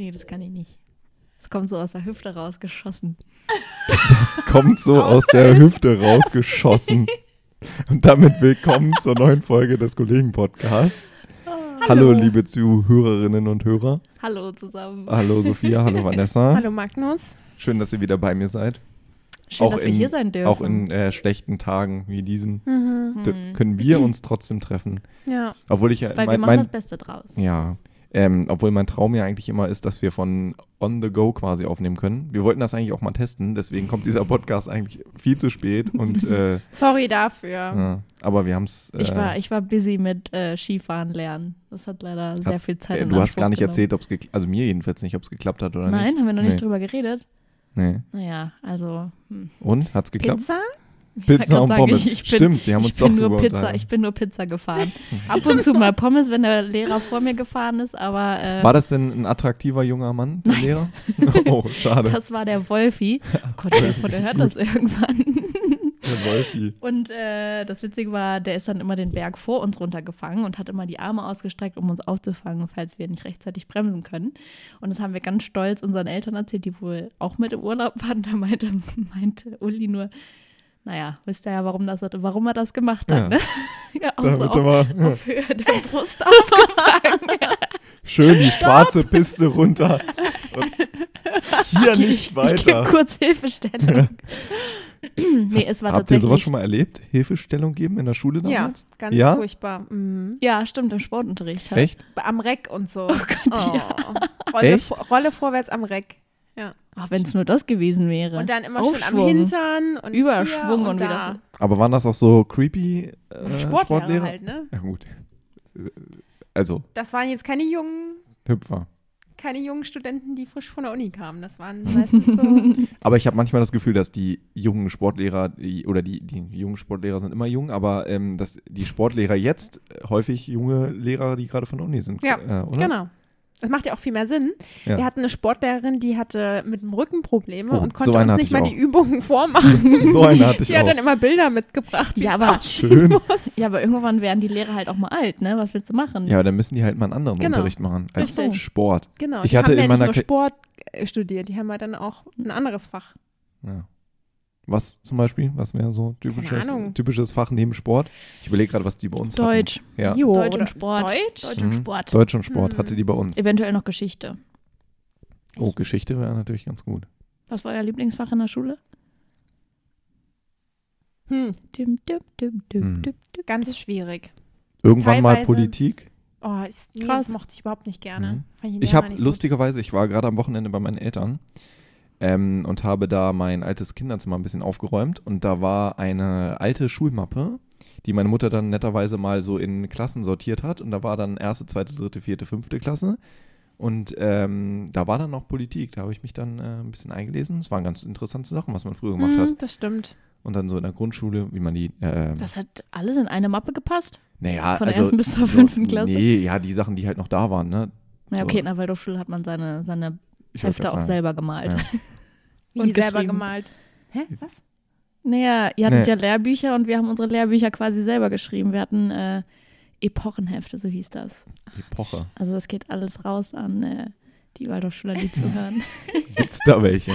Nee, das kann ich nicht. Das kommt so aus der Hüfte rausgeschossen. Das kommt so aus der Hüfte rausgeschossen. Und damit willkommen zur neuen Folge des Kollegen-Podcasts. Hallo. liebe Zuhörerinnen und Hörer. Hallo zusammen. Hallo Sophia, hallo Vanessa. Hallo Magnus. Schön, dass ihr wieder bei mir seid. Schön, auch dass in, wir hier sein dürfen. Auch in äh, schlechten Tagen wie diesen Mhm. d- können wir uns trotzdem treffen. Ja. Obwohl ich ja Weil wir mein, machen mein das Beste draus. ja, ähm, obwohl mein Traum ja eigentlich immer ist, dass wir von on the go quasi aufnehmen können. Wir wollten das eigentlich auch mal testen, deswegen kommt dieser Podcast eigentlich viel zu spät und äh, Sorry dafür. ja, aber wir haben es. Äh, Ich war, ich war busy mit äh, Skifahren lernen. Das hat leider sehr viel Zeit äh, du hast gar nicht genommen. erzählt, ob es also mir jedenfalls nicht, ob es geklappt hat oder Nein, nicht. haben wir noch nicht Nee. drüber geredet. Nee. Naja, also. Hm. Und hat's geklappt? Pizza? Pizza grad und sagen, Pommes. Ich, ich bin, Stimmt, wir haben uns ich doch bin nur Pizza, ich bin nur Pizza gefahren. Ab und zu mal Pommes, wenn der Lehrer vor mir gefahren ist, aber äh, War das denn ein attraktiver junger Mann, der Lehrer? oh, schade. das war der Wolfi. Oh Gott, der hört das irgendwann. der Wolfi. Und äh, das Witzige war, der ist dann immer den Berg vor uns runtergefangen und hat immer die Arme ausgestreckt, um uns aufzufangen, falls wir nicht rechtzeitig bremsen können. Und das haben wir ganz stolz unseren Eltern erzählt, die wohl auch mit im Urlaub waren. Da meinte, meinte Uli nur, naja, wisst ihr ja, warum, das, warum er das gemacht hat, Ja. ne? Ja, auch so Damit auf, immer auf Höhe der Brust aufgefangen. schön die schwarze Piste runter. Und hier Ich- nicht Ich gebe weiter. kurz Hilfestellung. nee, es war Habt ihr sowas schon mal erlebt? Hilfestellung geben in der Schule Ja, damals? ganz Ja? furchtbar. Mhm. Ja, stimmt, im Sportunterricht. Halt. Echt? Am Reck und so. Oh Gott, ja. Rolle, Echt? Rolle vorwärts am Reck. Ach, wenn es nur das gewesen wäre. Und dann immer schön am Aufschwung. Hintern und Überschwung hier und und wie da. Aber waren das auch so creepy äh, Sportlehrer, Sportlehrer? halt, ne? Ja gut. Also, Das waren jetzt keine jungen, Hüpfer. keine jungen Studenten, die frisch von der Uni kamen. Das waren meistens so. Aber ich habe manchmal das Gefühl, dass die jungen Sportlehrer, die, oder die, die jungen Sportlehrer sind immer jung, aber ähm, dass die Sportlehrer jetzt häufig junge Lehrer, die gerade von der Uni sind. Ja, äh, oder? genau. Das macht ja auch viel mehr Sinn. Ja. Wir hatten eine Sportlehrerin, die hatte mit dem Rücken Probleme Oh, und so konnte eine uns nicht ich mal auch. die Übungen vormachen. So eine hatte ich Die hat auch. dann immer Bilder mitgebracht. Ja, aber-. Schön. Ja, aber irgendwann werden die Lehrer halt auch mal alt, ne? Was willst du machen? Ja, aber dann müssen die halt mal einen anderen Genau. Unterricht machen als Richtig. Sport. Genau, Ich die hatte haben ja in nicht meiner nur Ka- Sport äh, studiert, die haben ja dann auch ein anderes Fach. Ja. Was zum Beispiel? Was wäre so typisches, typisches Fach neben Sport? Ich überlege gerade, was die bei uns Deutsch. hatten. Ja. Jo, Deutsch und Sport. Deutsch? Deutsch und Mhm. Sport. Deutsch und Sport Hm. hatte die bei uns. Eventuell noch Geschichte. Oh, Geschichte wäre natürlich ganz gut. Was war euer Lieblingsfach in der Schule? Hm, Dim, dim, dim, dim, Hm. dim, dim. ganz schwierig. Irgendwann mal Teilweise- Politik. Oh, ist, nee, Krass. das mochte ich überhaupt nicht gerne. Mhm. Ich Lehrer habe lustigerweise, ich war gerade am Wochenende bei meinen Eltern ähm, und habe da mein altes Kinderzimmer ein bisschen aufgeräumt und da war eine alte Schulmappe, die meine Mutter dann netterweise mal so in Klassen sortiert hat und da war dann erste, zweite, dritte, vierte, fünfte Klasse und ähm, da war dann noch Politik, da habe ich mich dann äh, ein bisschen eingelesen. Es waren ganz interessante Sachen, was man früher gemacht Hm, hat Das stimmt. und dann so in der Grundschule, wie man die, äh, Das hat alles in eine Mappe gepasst? naja, Von der also ersten bis zur so- fünften Klasse? Nee, ja, die Sachen, die halt noch da waren, ne? Na So. okay, in der Waldorfschule hat man seine, seine Ich Hefte auch sagen. selber gemalt. Ja. Wie Und selber gemalt. Hä? Was? Naja, ihr hattet Nee. ja Lehrbücher und wir haben unsere Lehrbücher quasi selber geschrieben. Wir hatten äh, Epochenhefte, so hieß das. Epoche. Also das geht alles raus an äh, die Waldorfschüler, die zuhören. Gibt's da welche?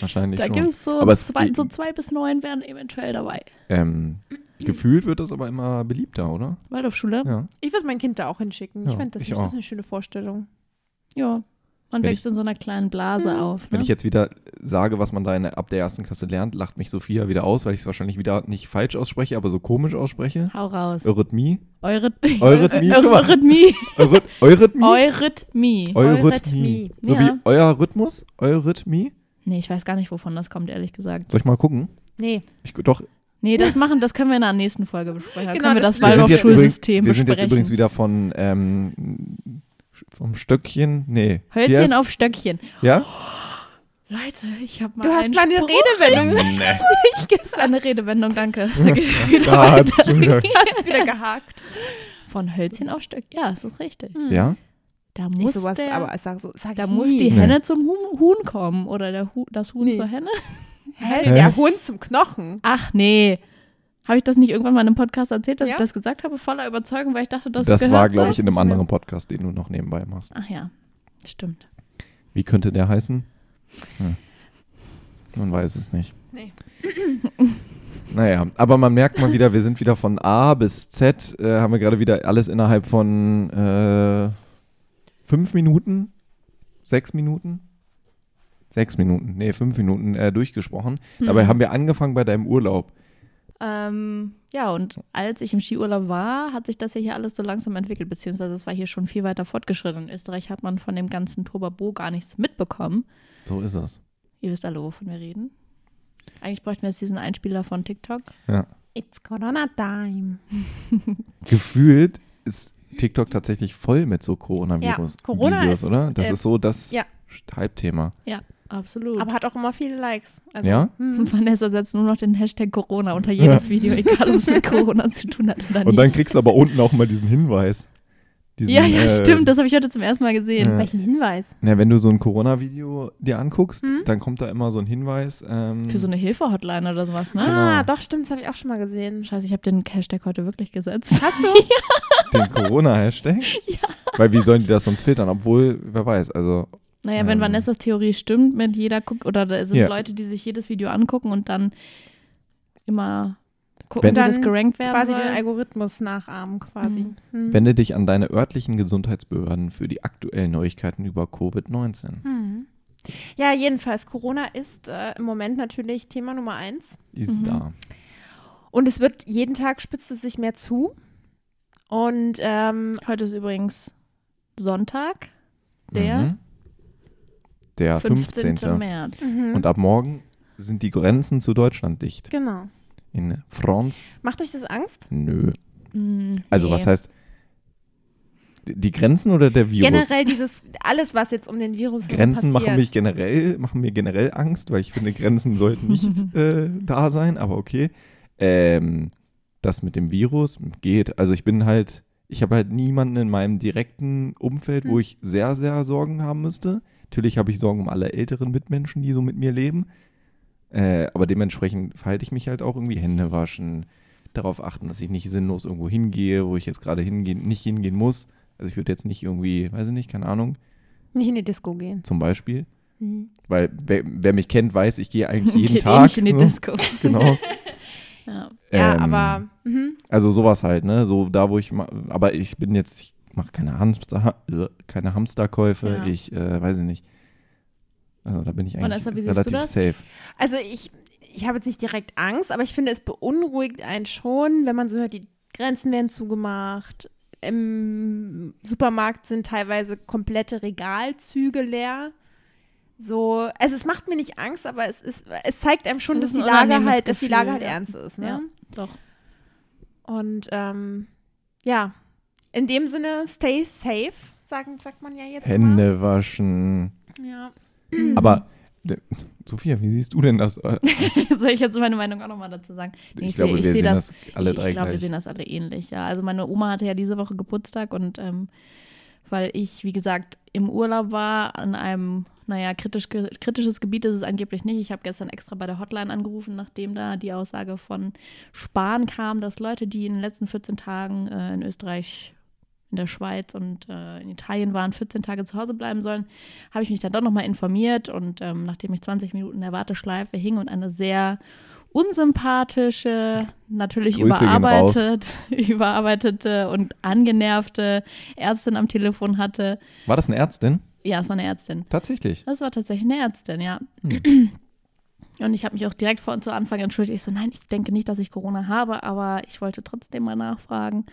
Wahrscheinlich da schon. gibt es so Aber es- zwei, so zwei bis neun wären eventuell dabei. Ähm, gefühlt wird das aber immer beliebter, oder? Waldorfschule? Ja. Ja. Ich würde mein Kind da auch hinschicken. Ja, ich fände das, ich das ist eine schöne Vorstellung. Man Wenn wächst in so einer kleinen Blase Mhm. auf. Ne? Wenn ich jetzt wieder sage, was man da in ab der ersten Klasse lernt, lacht mich Sophia wieder aus, weil ich es wahrscheinlich wieder nicht falsch ausspreche, aber so komisch ausspreche. Hau raus. Eurythmie. Euryth Eurythmie. Eurythmie. Euryth Eurythmie? Eurythmie. Eurythmie. So Ja. wie euer Rhythmus? Eurythmie? Nee, ich weiß gar nicht, wovon das kommt, ehrlich gesagt. Soll ich mal gucken? Nee. Ich, doch, Nee, das machen, das können wir in der nächsten Folge besprechen. Da Genau, können wir das- das Waldorf-Schulsystem wir sind besprechen. jetzt übrigens wieder von ähm, vom Stöckchen. Nee. Hölzchen heißt- auf Stöckchen. Ja? Leute, ich habe mal Du hast einen meine Spruch. Redewendung Nee. richtig gesagt. Eine Redewendung, danke. Da geht's schon wieder wieder. Gehakt. Von Hölzchen auf Stöckchen. Ja, das ist richtig. Hm. Ja? Da muss, sowas, der, aber sag so, sag da ich muss nie. die Nee. Henne zum Huhn, Huhn kommen. Oder der Hu das Huhn Nee. zur Henne. Hä? Hä? Der Hund zum Knochen. Ach nee. Habe ich das nicht irgendwann mal in einem Podcast erzählt, dass Ja. ich das gesagt habe, voller Überzeugung, weil ich dachte, dass Das war, glaube ich, in einem anderen. Podcast, den du noch nebenbei machst. Ach ja, stimmt. Wie könnte der heißen? Hm. Man weiß es nicht. Nee. Naja, aber man merkt mal wieder, wir sind wieder von A bis Z, äh, haben wir gerade wieder alles innerhalb von äh, fünf Minuten, sechs Minuten, sechs Minuten, nee, fünf Minuten äh, durchgesprochen. Dabei Hm. haben wir angefangen bei deinem Urlaub. Ähm, ja, und als ich im Skiurlaub war, hat sich das ja hier alles so langsam entwickelt, beziehungsweise es war hier schon viel weiter fortgeschritten. In Österreich hat man von dem ganzen Tobabo gar nichts mitbekommen. So ist es. Ihr wisst alle, wovon wir reden. Eigentlich bräuchten wir jetzt diesen Einspieler von TikTok. It's Corona Time. Gefühlt ist TikTok tatsächlich voll mit so Coronavirus Ja, Corona Videos, ist, oder? Das äh, ist so das ja. Halbthema. Absolut. Aber hat auch immer viele Likes. Also, Ja? hm. Vanessa setzt nur noch den Hashtag Corona unter jedes Video, egal ob es mit Corona zu tun hat oder nicht. Und dann kriegst du aber unten auch mal diesen Hinweis. Diesen, ja, ja, äh, stimmt. Das habe ich heute zum ersten Mal gesehen. Ja. Welchen Hinweis? Na, wenn du so ein Corona-Video dir anguckst, Hm? dann kommt da immer so ein Hinweis. Ähm, Für so eine Hilfe-Hotline oder sowas, ne? Ah, Genau. doch, stimmt, das habe ich auch schon mal gesehen. Scheiße, ich habe den Hashtag heute wirklich gesetzt. Hast du? den Corona-Hashtag. Weil wie sollen die das sonst filtern? Obwohl, wer weiß, also Naja, wenn Ähm. Vanessas Theorie stimmt, mit jeder guckt, oder da sind Ja. Leute, die sich jedes Video angucken und dann immer gucken, Wenn- wie das Dann gerankt werden Quasi soll. den Algorithmus nachahmen, quasi. Mhm. Hm. wende dich an deine örtlichen Gesundheitsbehörden für die aktuellen Neuigkeiten über Covid-19. Hm. Ja, jedenfalls, Corona ist äh, im Moment natürlich Thema Nummer eins. Ist Mhm. da. Und es wird jeden Tag spitzt es sich mehr zu. Und ähm, Heute ist übrigens Sonntag, der Mhm. Der 15. 15. März. mhm. Und ab morgen sind die Grenzen zu Deutschland dicht. genau. In France, Macht euch das Angst? nö. Hm, Also nee. was heißt, die Grenzen oder der Virus? Generell dieses, alles, was jetzt um den Virus herum Grenzen passiert. machen mich generell, machen mir generell Angst, weil ich finde, Grenzen sollten nicht äh, da sein, aber okay. Ähm, das mit dem Virus geht. Also ich bin halt, ich habe halt niemanden in meinem direkten Umfeld, wo Hm. ich sehr, sehr Sorgen haben müsste. Natürlich habe ich Sorgen um alle älteren Mitmenschen, die so mit mir leben. Äh, aber dementsprechend verhalte ich mich halt auch irgendwie Hände waschen, darauf achten, dass ich nicht sinnlos irgendwo hingehe, wo ich jetzt gerade hingehen, nicht hingehen muss. Also ich würde jetzt nicht irgendwie, weiß ich nicht, keine Ahnung, Nicht in die Disco gehen. zum Beispiel. Mhm. Weil wer, wer mich kennt, weiß, ich gehe eigentlich jeden Geht eh Tag. nicht in die ne? Disco. Genau. Ja. Ja, Ähm, aber mhm. Also sowas halt, ne? So da, wo ich aber ich bin jetzt, ich mache keine Hamster, äh, keine Hamsterkäufe, Ja. ich äh, weiß ich nicht. Also da bin ich eigentlich Vanessa, relativ safe. Also ich, ich habe jetzt nicht direkt Angst, aber ich finde, es beunruhigt einen schon, wenn man so hört, die Grenzen werden zugemacht. Im Supermarkt sind teilweise komplette Regalzüge leer. So, also es macht mir nicht Angst, aber es ist, es zeigt einem schon, Das dass ist die Lage halt, dass die Lage halt ja. ernst ist. Ne? Ja, doch. Und ähm, ja, in dem Sinne, stay safe, sagen, sagt man ja jetzt. Hände waschen. Immer. Ja. Aber Sophia, wie siehst du denn das? Äh, Soll ich jetzt meine Meinung auch nochmal dazu sagen? Nee, Ich, ich glaube, sehe- ich wir sehe sehen das- das, alle ich, drei ich glaube, wir sehen das alle ähnlich, ja. Also meine Oma hatte ja diese Woche Geburtstag und ähm, weil ich, wie gesagt, im Urlaub war, an einem, naja, kritisch, kritisches Gebiet ist es angeblich nicht. Ich habe gestern extra bei der Hotline angerufen, nachdem da die Aussage von Spahn kam, dass Leute, die in den letzten 14 Tagen äh, in Österreich, in der Schweiz und äh, in Italien waren, 14 Tage zu Hause bleiben sollen, habe ich mich dann doch nochmal informiert und ähm, nachdem ich 20 Minuten in der Warteschleife hing und eine sehr unsympathische, natürlich Grüße überarbeitet, überarbeitete und angenervte Ärztin am Telefon hatte. War das eine Ärztin? Ja, es war eine Ärztin. Tatsächlich. Das war tatsächlich eine Ärztin, ja. Hm. Und ich habe mich auch direkt vor zu Anfang entschuldigt. Ich so, nein, ich denke nicht, dass ich Corona habe, aber ich wollte trotzdem mal nachfragen.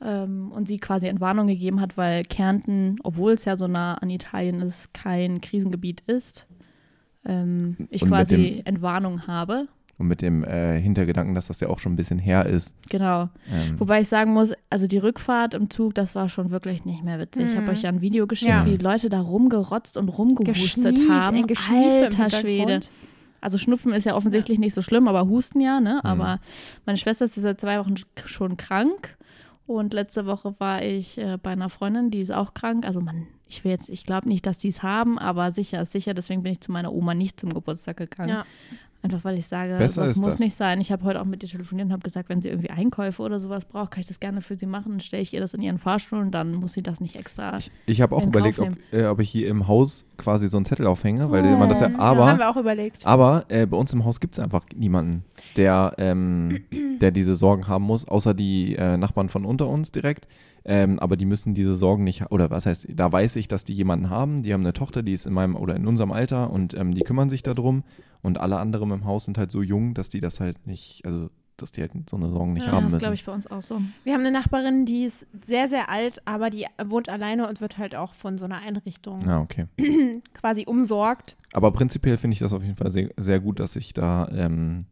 Ähm, und sie quasi Entwarnung gegeben hat, weil Kärnten, obwohl es ja so nah an Italien ist, kein Krisengebiet ist. Ähm, ich Und quasi dem- Entwarnung habe. Und mit dem äh, Hintergedanken, dass das ja auch schon ein bisschen her ist. Genau. Ähm, Wobei ich sagen muss, also die Rückfahrt im Zug, das war schon wirklich nicht mehr witzig. Ich Mhm. habe euch ja ein Video geschickt, Ja. wie die Leute da rumgerotzt und rumgehustet Geschnief, haben. im Alter Schwede. Also Schnupfen ist ja offensichtlich nicht so schlimm, aber Husten ja, ne? Mhm. Aber meine Schwester ist seit zwei Wochen sch- schon krank. Und letzte Woche war ich äh, bei einer Freundin, die ist auch krank. Also man, ich will jetzt, ich glaube nicht, dass die es haben, aber sicher ist sicher. Deswegen bin ich zu meiner Oma nicht zum Geburtstag gegangen. Ja. Einfach weil ich sage, Besser das muss das. nicht sein. Ich habe heute auch mit ihr telefoniert und habe gesagt, wenn sie irgendwie Einkäufe oder sowas braucht, kann ich das gerne für sie machen. Dann stelle ich ihr das in ihren Fahrstuhl und dann muss sie das nicht extra. Ich, ich habe auch in überlegt, ob, äh, ob ich hier im Haus quasi so einen Zettel aufhänge, weil Oh. man das ja, Ja, haben aber, wir auch überlegt. aber äh, bei uns im Haus gibt es einfach niemanden, der, ähm, der diese Sorgen haben muss, außer die äh, Nachbarn von unter uns direkt. Ähm, aber die müssen diese Sorgen nicht, oder was heißt, da weiß ich, dass die jemanden haben, die haben eine Tochter, die ist in meinem oder in unserem Alter und ähm, die kümmern sich darum. Und alle anderen im Haus sind halt so jung, dass die das halt nicht, also dass die halt so eine Sorgen nicht Ja, Ja, haben das müssen. glaube ich bei uns auch so. Wir haben eine Nachbarin, die ist sehr, sehr alt, aber die wohnt alleine und wird halt auch von so einer Einrichtung Ja, okay. quasi umsorgt. Aber prinzipiell finde ich das auf jeden Fall sehr, sehr gut, dass sich da, ähm,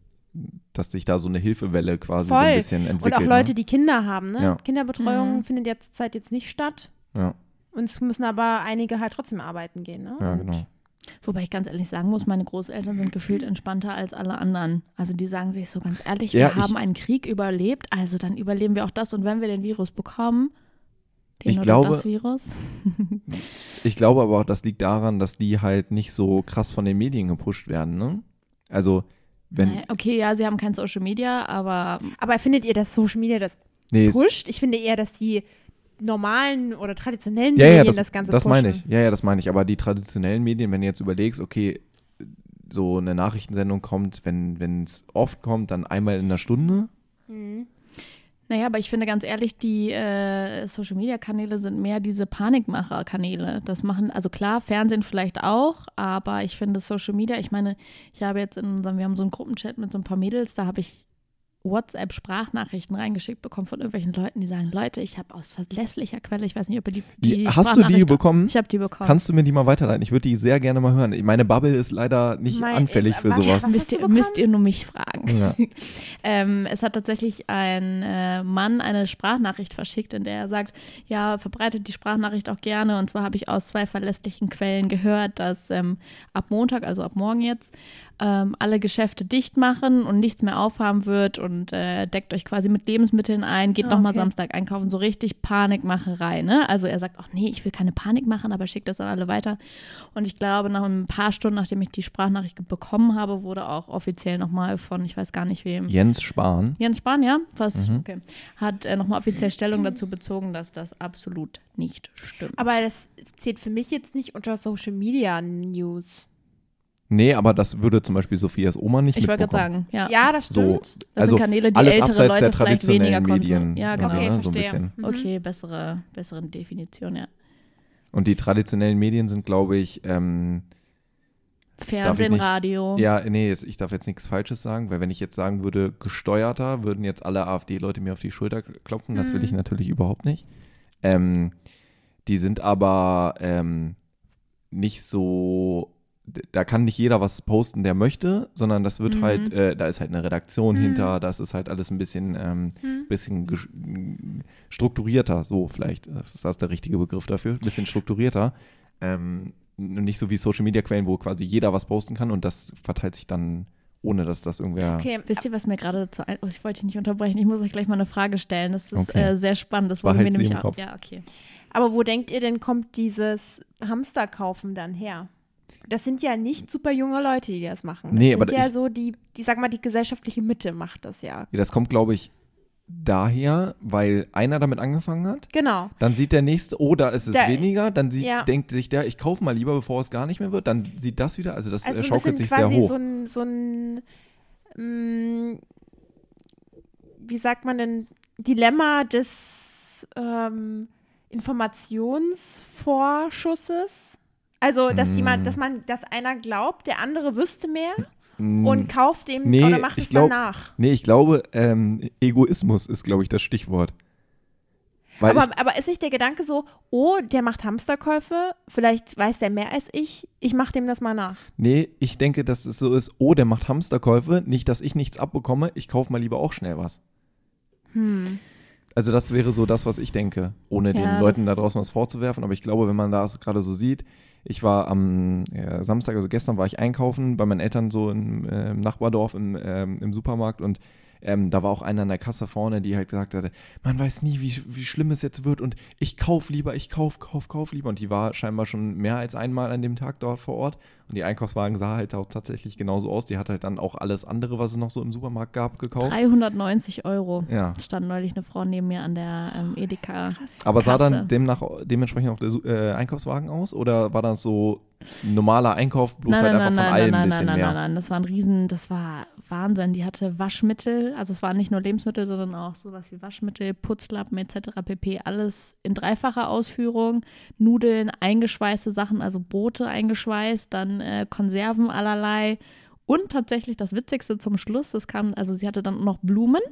dass sich da so eine Hilfewelle quasi so Voll. ein bisschen entwickelt. Und auch Leute, ne? die Kinder haben. Ne? Ja. Kinderbetreuung Mhm. findet ja zurzeit jetzt nicht statt. Ja, Und es müssen aber einige halt trotzdem arbeiten gehen. Ne? ja, Und genau. Wobei ich ganz ehrlich sagen muss, meine Großeltern sind gefühlt entspannter als alle anderen. Also die sagen sich so ganz ehrlich, Ja, wir haben einen Krieg überlebt, also dann überleben wir auch das. Und wenn wir den Virus bekommen, den Ich oder glaube- das Virus. Ich glaube aber auch, das liegt daran, dass die halt nicht so krass von den Medien gepusht werden, ne? Also, wenn. Naja, okay, ja, sie haben kein Social Media, aber Aber findet ihr, dass Social Media das Nee, es- pusht? Ich finde eher, dass die normalen oder traditionellen ja, Medien ja, das, das, Ganze das pushen. meine ich. Ja, ja, das meine ich. Aber die traditionellen Medien, wenn du jetzt überlegst, okay, so eine Nachrichtensendung kommt, wenn es oft kommt, dann einmal in einer Stunde. Mhm. Naja, aber ich finde ganz ehrlich, die äh, Social-Media-Kanäle sind mehr diese Panikmacher-Kanäle. Das machen, also klar, Fernsehen vielleicht auch, aber ich finde Social Media, ich meine, ich habe jetzt in unserem, wir haben so einen Gruppenchat mit so ein paar Mädels, da habe ich WhatsApp-Sprachnachrichten reingeschickt bekommen von irgendwelchen Leuten, die sagen, Leute, ich habe aus verlässlicher Quelle, ich weiß nicht, ob ihr die, die Hast du die bekommen? Ich habe die bekommen. Kannst du mir die mal weiterleiten? Ich würde die sehr gerne mal hören. Meine Bubble ist leider nicht Mein- anfällig äh, für warte, sowas. was müsst ihr, müsst ihr nur mich fragen. Ja. ähm, es hat tatsächlich ein äh, Mann eine Sprachnachricht verschickt, in der er sagt, ja, verbreitet die Sprachnachricht auch gerne. Und zwar habe ich aus zwei verlässlichen Quellen gehört, dass ähm, ab Montag, also ab morgen jetzt, ähm, alle Geschäfte dicht machen und nichts mehr aufhaben wird und äh, deckt euch quasi mit Lebensmitteln ein, geht Ah, nochmal okay. Samstag einkaufen, so richtig Panikmacherei, ne? Also er sagt, ach nee, ich will keine Panik machen, aber schickt das an alle weiter. Und ich glaube, nach ein paar Stunden, nachdem ich die Sprachnachricht bekommen habe, wurde auch offiziell nochmal von, ich weiß gar nicht wem, Jens Spahn. Jens Spahn, ja, was, Mhm. okay, hat äh, nochmal offiziell Stellung dazu bezogen, dass das absolut nicht stimmt. Aber das zählt für mich jetzt nicht unter Social Media News. Nee, aber das würde zum Beispiel Sophias Oma nicht ich wollte gerade mitbekommen. sagen, ja, Ja, das So, stimmt. das also sind Kanäle, die alles ältere abseits Leute der vielleicht weniger traditionellen. Medien. Ja, genau. Okay, ne, so ein verstehe. bisschen. Mhm. Okay, bessere, bessere Definition, ja. Und die traditionellen Medien sind, glaube ich, ähm, ich Fernsehen, nicht- Radio. ja, nee, ich darf jetzt nichts Falsches sagen, weil wenn ich jetzt sagen würde, gesteuerter, würden jetzt alle AfD-Leute mir auf die Schulter klopfen. Das will Mhm. ich natürlich überhaupt nicht. Ähm, die sind aber ähm, nicht so, da kann nicht jeder was posten, der möchte, sondern das wird Mhm. halt, äh, da ist halt eine Redaktion Mhm. hinter, das ist halt alles ein bisschen, ähm, Hm. bisschen strukturierter, so vielleicht, ist das der richtige Begriff dafür, ein bisschen strukturierter. Ähm, nicht so wie Social Media Quellen, wo quasi jeder was posten kann und das verteilt sich dann, ohne dass das irgendwer. Okay, Wisst ihr, was mir gerade dazu ein... Oh, ich wollte dich nicht unterbrechen. Ich muss euch gleich mal eine Frage stellen. Das ist Okay. äh, sehr spannend. Das mir sie nämlich im auch... Kopf. Ja, okay. aber wo denkt ihr denn, kommt dieses Hamsterkaufen dann her? Das sind ja nicht super junge Leute, die das machen. Das Nee, sind aber ja ich- so die, die, sag mal, die gesellschaftliche Mitte macht das ja. Ja, das kommt, glaube ich, daher, weil einer damit angefangen hat. Genau. Dann sieht der nächste, oh, da ist es Da- weniger. Dann sieht, Ja. denkt sich der, ich kaufe mal lieber, bevor es gar nicht mehr wird. Dann sieht das wieder. Also das Also äh, schaukelt sich sehr quasi hoch. so ein, so ein mh, wie sagt man denn, Dilemma des ähm, Informationsvorschusses. Also, dass Mm. jemand, dass man, dass einer glaubt, der andere wüsste mehr Mm, und kauft dem nee, oder macht es glaub- danach. nee, ich glaube, ähm, Egoismus ist, glaube ich, das Stichwort. Weil Aber, ich, aber ist nicht der Gedanke so, oh, der macht Hamsterkäufe, vielleicht weiß der mehr als ich, ich mache dem das mal nach. nee, ich denke, dass es so ist, oh, der macht Hamsterkäufe, nicht, dass ich nichts abbekomme, ich kaufe mal lieber auch schnell was. Hm. Also das wäre so das, was ich denke, ohne Ja, den Leuten da draußen was vorzuwerfen. Aber ich glaube, wenn man das gerade so sieht, ich war am äh, Samstag, also gestern war ich einkaufen bei meinen Eltern so im, äh, Nachbardorf im, ähm, im Supermarkt und ähm, da war auch einer an der Kasse vorne, die halt gesagt hatte, man weiß nie, wie, wie schlimm es jetzt wird und ich kauf lieber, ich kauf, kauf, kauf lieber. Und die war scheinbar schon mehr als einmal an dem Tag dort vor Ort. Und die Einkaufswagen sah halt auch tatsächlich genauso aus. Die hat halt dann auch alles andere, was es noch so im Supermarkt gab, gekauft. 390 Euro. Ja. Stand neulich eine Frau neben mir an der ähm, Edeka. Aber sah Kasse. dann demnach, dementsprechend auch der äh, Einkaufswagen aus? Oder war das so ein normaler Einkauf, bloß halt einfach von allem nein, ein nein, bisschen nein, mehr? nein, nein, das war ein Riesen, das war Wahnsinn. Die hatte Waschmittel, also es waren nicht nur Lebensmittel, sondern auch sowas wie Waschmittel, Putzlappen etc. pp. Alles in dreifacher Ausführung. Nudeln, eingeschweißte Sachen, also Brote eingeschweißt, dann äh, Konserven allerlei. Und tatsächlich das Witzigste zum Schluss, das kam, also sie hatte dann noch Blumen,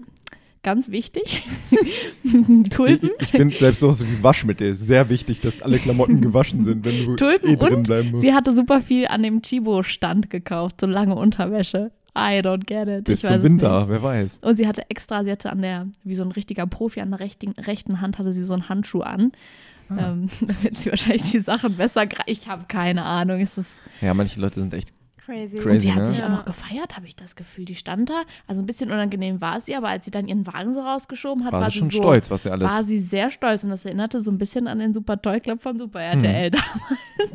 ganz wichtig. Tulpen. Ich, ich finde selbst sowas wie Waschmittel sehr wichtig, dass alle Klamotten gewaschen sind, wenn du Tulpen eh drin bleiben musst. Sie hatte super viel an dem Chibo-Stand gekauft, so lange Unterwäsche. I don't get it. Bis zum Winter, nicht. wer weiß. Und sie hatte extra, sie hatte an der, wie so ein richtiger Profi, an der rechten, rechten Hand hatte sie so einen Handschuh an. Ah. Ähm, damit sie wahrscheinlich die Sachen besser greift. Ich habe keine Ahnung. Es ist, Ja, manche Leute sind echt Crazy. Crazy. und sie hat ne? sich auch noch gefeiert, habe ich das Gefühl. Die stand da. Also ein bisschen unangenehm war es ihr, aber als sie dann ihren Wagen so rausgeschoben hat, war war, sie schon so, stolz, was sie alles. War sie sehr stolz und das erinnerte so ein bisschen an den Super Toy Club von Super RTL. Hm.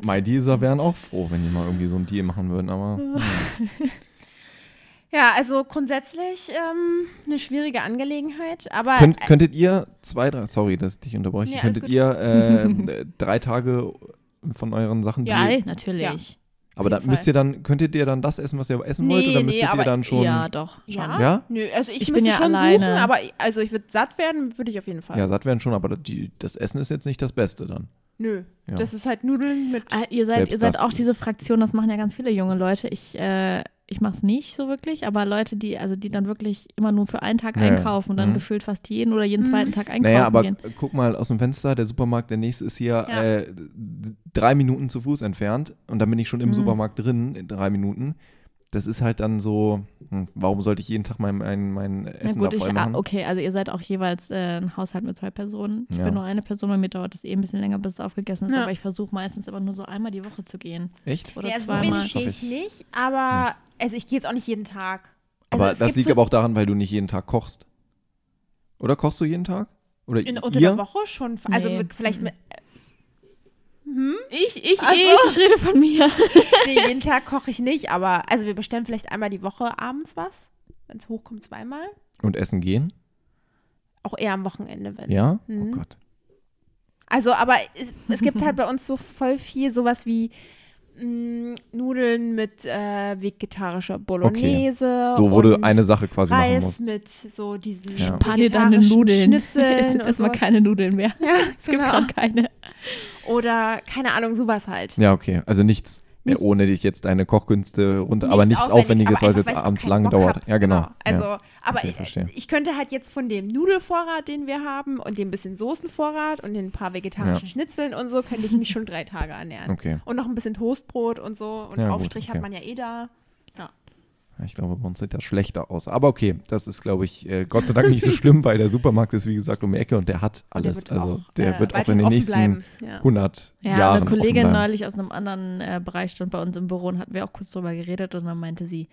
MyDeaser wären auch froh, wenn die mal irgendwie so einen Deal machen würden, aber ja. Ja, also grundsätzlich ähm, eine schwierige Angelegenheit, aber Könnt, könntet ihr zwei, drei, sorry, dass ich dich unterbreche, Nee, könntet ihr äh, drei Tage von euren Sachen Ja, dealen? natürlich. aber da müsst ihr dann, könntet ihr dann das essen, was ihr essen Nee, wollt, oder nee, müsstet aber- ihr dann schon. Ja, doch. Schon. ja, Ja? Nö, also ich, Ich müsste bin ja schon alleine. suchen, aber ich- also ich würde satt werden, würde ich auf jeden Fall. Ja, satt werden schon, aber die, das Essen ist jetzt nicht das Beste dann. Nö, Ja. das ist halt Nudeln mit Ah, ihr seid, Selbst ihr seid auch diese Fraktion, das machen ja ganz viele junge Leute. Ich, äh, ich mache es nicht so wirklich, aber Leute, die, also die dann wirklich immer nur für einen Tag Ja, ja. einkaufen und dann Mhm. gefühlt fast jeden oder jeden Mhm. zweiten Tag einkaufen Naja, aber gehen. guck mal aus dem Fenster, der Supermarkt, der nächste ist hier Ja. äh, drei Minuten zu Fuß entfernt und dann bin ich schon im Mhm. Supermarkt drin in drei Minuten. Das ist halt dann so, hm, warum sollte ich jeden Tag mein, mein, mein Na Essen gut, da voll ich, ah, machen? okay, also ihr seid auch jeweils äh, ein Haushalt mit zwei Personen. Ich Ja. bin nur eine Person, bei mir dauert das eh ein bisschen länger, bis es aufgegessen ist, Ja. aber ich versuche meistens immer nur so einmal die Woche zu gehen. Echt? Oder ja, so zweimal. wenig ich Schaff ich. nicht, aber also ich gehe jetzt auch nicht jeden Tag. Also aber das liegt so aber auch daran, weil du nicht jeden Tag kochst. Oder kochst du jeden Tag? Oder in, ihr? unter der Woche schon. Also Nee. vielleicht mit, hm? Ich, ich, Ach so. ich, ich rede von mir. Nee, jeden Tag koche ich nicht, aber also wir bestellen vielleicht einmal die Woche abends was. Wenn es hochkommt, zweimal. Und essen gehen? Auch eher am Wochenende, wenn. Ja? Mhm. Oh Gott. Also, aber es, es gibt halt bei uns so voll viel sowas wie mh, Nudeln mit äh, vegetarischer Bolognese. So, wo du eine Sache quasi machen Reis musst. mit so diesen Ja. Spar dir deine vegetarischen Nudeln. Es sind erstmal keine Nudeln mehr. Ja, Es gibt genau. gerade keine. Oder keine Ahnung, sowas halt. Ja, okay. Also nichts, Nicht- ohne dich jetzt deine Kochkünste runter, aber nichts Aufwendiges, aber weil es einfach, jetzt abends lang dauert. hab. Ja, genau. Also, ja. aber Okay, ich, ich könnte halt jetzt von dem Nudelvorrat, den wir haben, und dem bisschen Soßenvorrat und den paar vegetarischen Ja. Schnitzeln und so, könnte ich mich schon drei Tage ernähren. Okay. Und noch ein bisschen Toastbrot und so. Und Ja, gut, Aufstrich okay. hat man ja eh da. Ich glaube, bei uns sieht das schlechter aus. Aber okay, das ist, glaube ich, äh, Gott sei Dank nicht so schlimm, weil der Supermarkt ist, wie gesagt, um die Ecke und der hat der alles. wird also auch, der äh, wird auch in den nächsten. Ja. 100 Ja, Jahren eine Kollegin neulich aus einem anderen äh, Bereich stand bei uns im Büro und hatten wir auch kurz drüber geredet und dann meinte sie,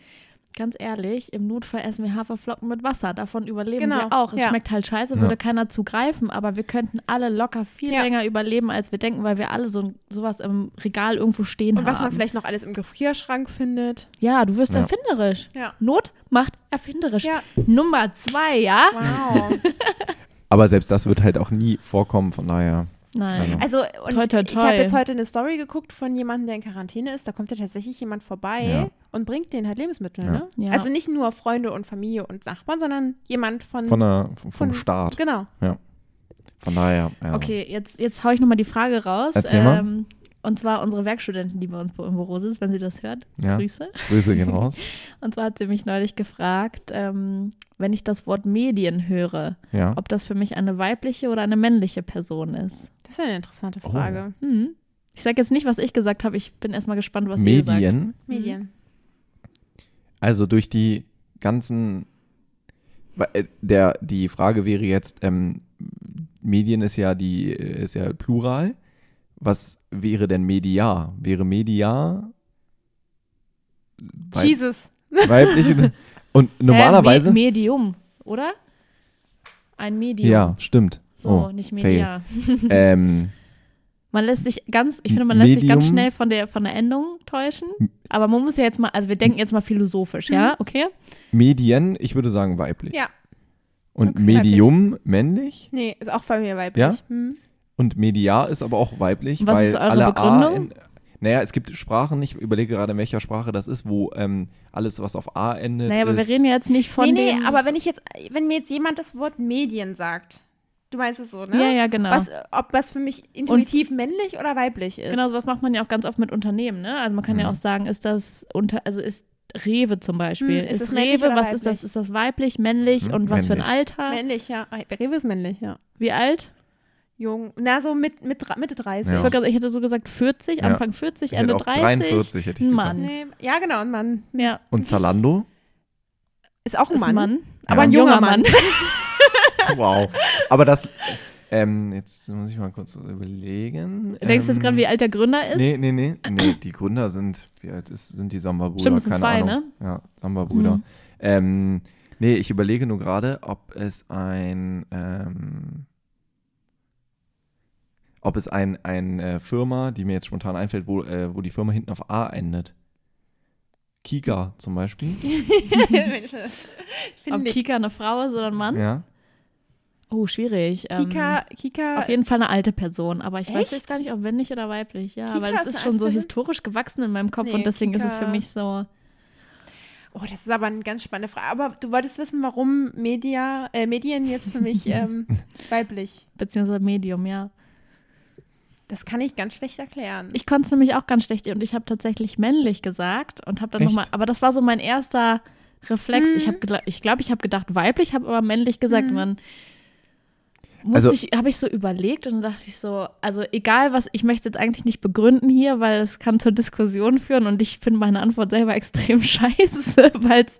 ganz ehrlich, im Notfall essen wir Haferflocken mit Wasser. Davon überleben Genau, wir auch. Es ja. schmeckt halt scheiße, Ja. würde keiner zugreifen, aber wir könnten alle locker viel Ja. länger überleben, als wir denken, weil wir alle so sowas im Regal irgendwo stehen Und haben. was man vielleicht noch alles im Gefrierschrank findet. ja, du wirst Ja. erfinderisch. Ja. Not macht erfinderisch. Ja. Nummer zwei, ja? Wow. Aber selbst das wird halt auch nie vorkommen, von daher. Nein. Also, und Toi, toi, ich toi. habe jetzt heute eine Story geguckt von jemandem, der in Quarantäne ist. Da kommt ja tatsächlich jemand vorbei Ja. und bringt denen halt Lebensmittel. Ja. Ne? Ja. Also nicht nur Freunde und Familie und Nachbarn, sondern jemand von. Von der, vom Von- Staat. Genau. Von daher, ja. Okay, jetzt, jetzt hau ich nochmal die Frage raus. Erzähl mal. Ähm, und zwar unsere Werkstudentin, die bei uns im Büro sitzt, wenn sie das hört. Ja. Grüße. Grüße gehen raus. Und zwar hat sie mich neulich gefragt, ähm, wenn ich das Wort Medien höre, Ja. ob das für mich eine weibliche oder eine männliche Person ist. Das ist eine interessante Oh. Frage. Hm. Ich sage jetzt nicht, was ich gesagt habe. Ich bin erstmal gespannt, was ihr sagt. Medien. Medien. Also durch die ganzen, äh, der, die Frage wäre jetzt, ähm, Medien ist ja die, ist ja Plural. Was wäre denn Media? Wäre Media weib- Jesus. weiblich? und- normalerweise, Hä, Me Medium. oder? Ein Medium. Ja, stimmt. So, oh, nicht. Media. Ähm, Man lässt sich ganz, ich finde, man lässt sich ganz schnell von der, von der Endung täuschen. Aber man muss ja jetzt mal, also wir denken jetzt mal philosophisch, ja? Okay? Medien, ich würde sagen weiblich. Ja. Und Okay, Medium männlich. Nee, ist auch bei mir weiblich. Ja? Hm. Und Mediar ist aber auch weiblich, was weil ist eure alle A Begründung? in, Naja, es gibt Sprachen, ich überlege gerade, in welcher Sprache das ist, wo ähm, alles, was auf A endet, Naja, aber wir reden ja jetzt nicht von nee, nee, aber wenn ich jetzt, wenn mir jetzt jemand das Wort Medien sagt, du meinst es so, ne? Ja, ja, genau. Was, ob das für mich intuitiv männlich oder weiblich ist. Genau, sowas macht man ja auch ganz oft mit Unternehmen, ne? Also man kann ja Mhm. auch sagen, ist das unter, also ist Rewe zum Beispiel. Hm, ist ist Rewe, was ist das? Ist das weiblich, männlich Mhm, und was für ein. Alter? Männlich, ja. Rewe ist männlich, ja. Wie alt? Jung. Na, so mit, mit, Mitte 30. Ja. Ich, hätte so gesagt 40, Ja. Anfang 40, Ich hätte Ende auch 30. 43 hätte ich ein gesagt. Mann. Nee, ja, genau, ein Mann. Ja, Und Zalando? Ist auch ein ist Mann. ein Mann. Aber Ja. ein junger Mann. Wow. Aber das, ähm, jetzt muss ich mal kurz überlegen. Denkst du jetzt gerade, wie alt der Gründer ist? Nee, nee, nee. Nee, die Gründer sind, wie alt ist, sind die Samba-Brüder? Stimmt, es sind Keine zwei, Ahnung. ne? Ja, Samba-Brüder. Mhm. Ähm, nee, ich überlege nur gerade, ob es ein, ähm, ob es ein, ein äh, Firma, die mir jetzt spontan einfällt, wo, äh, wo die Firma hinten auf A endet. Kika zum Beispiel. Ob Kika eine Frau ist oder ein Mann? Ja. Oh, schwierig. Ähm, Kika, Kika, Auf jeden Fall eine alte Person, aber ich weiß Echt? jetzt gar nicht, ob männlich oder weiblich. Ja, Kika weil es ist schon so Person? historisch gewachsen in meinem Kopf Nee, und deswegen ist es Kika- für mich so. Oh, das ist aber eine ganz spannende Frage. Aber du wolltest wissen, warum Media, äh, Medien jetzt für mich ähm, weiblich. Beziehungsweise Medium, ja. Das kann ich ganz schlecht erklären. Ich konnte es nämlich auch ganz schlecht und ich habe tatsächlich männlich gesagt und habe dann nochmal, aber das war so mein erster Reflex. Mhm. Ich habe ich glaube, ich habe gedacht weiblich, habe aber männlich gesagt Mhm. und dann Also- ich, habe ich so überlegt und dann dachte ich so, also egal was, ich möchte jetzt eigentlich nicht begründen hier, weil es kann zur Diskussion führen und ich finde meine Antwort selber extrem scheiße, weil es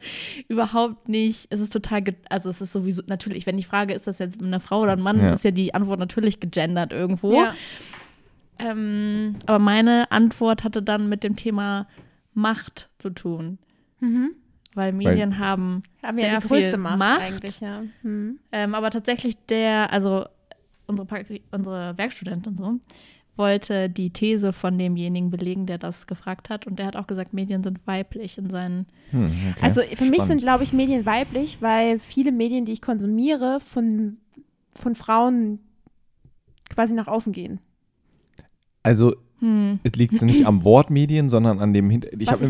überhaupt nicht, es ist total, also es ist sowieso, natürlich, wenn die Frage ist, das jetzt eine Frau oder ein Mann, Ja. ist ja die Antwort natürlich gegendert irgendwo. ja. Ähm, aber meine Antwort hatte dann mit dem Thema Macht zu tun, Mhm. Weil Medien haben Haben sehr ja die größte viel Macht, Macht. eigentlich, ja. Mhm. Ähm, aber tatsächlich der, also unsere, Prakti- unsere Werkstudentin so, wollte die These von demjenigen belegen, der das gefragt hat. Und der hat auch gesagt, Medien sind weiblich in seinen. Hm, okay. Also für mich Spannend. sind, glaube ich, Medien weiblich, weil viele Medien, die ich konsumiere, von, von Frauen quasi nach außen gehen. Also Hm, es liegt nicht am Wort Medien, sondern an dem Hinter. Ich Was habe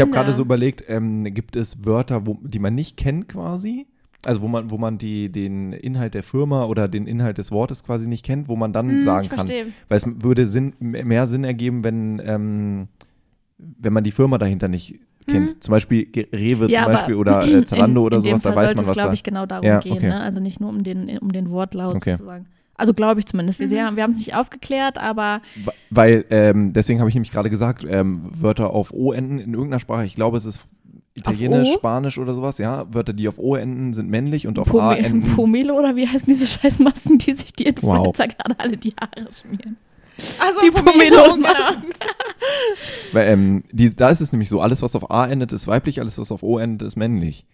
habe gerade so überlegt, ähm, gibt es Wörter, wo, die man nicht kennt quasi? Also wo man, wo man die, den Inhalt der Firma oder den Inhalt des Wortes quasi nicht kennt, wo man dann Hm, sagen kann. verstehe. Weil es würde Sinn, mehr Sinn ergeben, wenn, ähm, wenn man die Firma dahinter nicht kennt. Mhm. Zum Beispiel Rewe Ja, zum Beispiel oder äh, Zalando in, oder in sowas, da Fall weiß man, es, was glaube da. ich, genau darum Ja, gehen. okay. Ne? Also nicht nur um den, um den Wortlaut Okay. sozusagen. Also glaube ich zumindest. Wir, Mhm. wir haben es nicht aufgeklärt, aber Weil, ähm, deswegen habe ich nämlich gerade gesagt, ähm, Wörter auf O enden in irgendeiner Sprache, ich glaube, es ist Italienisch? Spanisch oder sowas, ja. Wörter, die auf O enden, sind männlich und auf A Pome enden. Pomelo oder wie heißen diese scheiß Masken, die sich die Influencer gerade alle die Haare schmieren? Also Die Pomelo- genau. Weil, ähm, die, da ist es nämlich so, alles, was auf A endet, ist weiblich, alles, was auf O endet, ist männlich.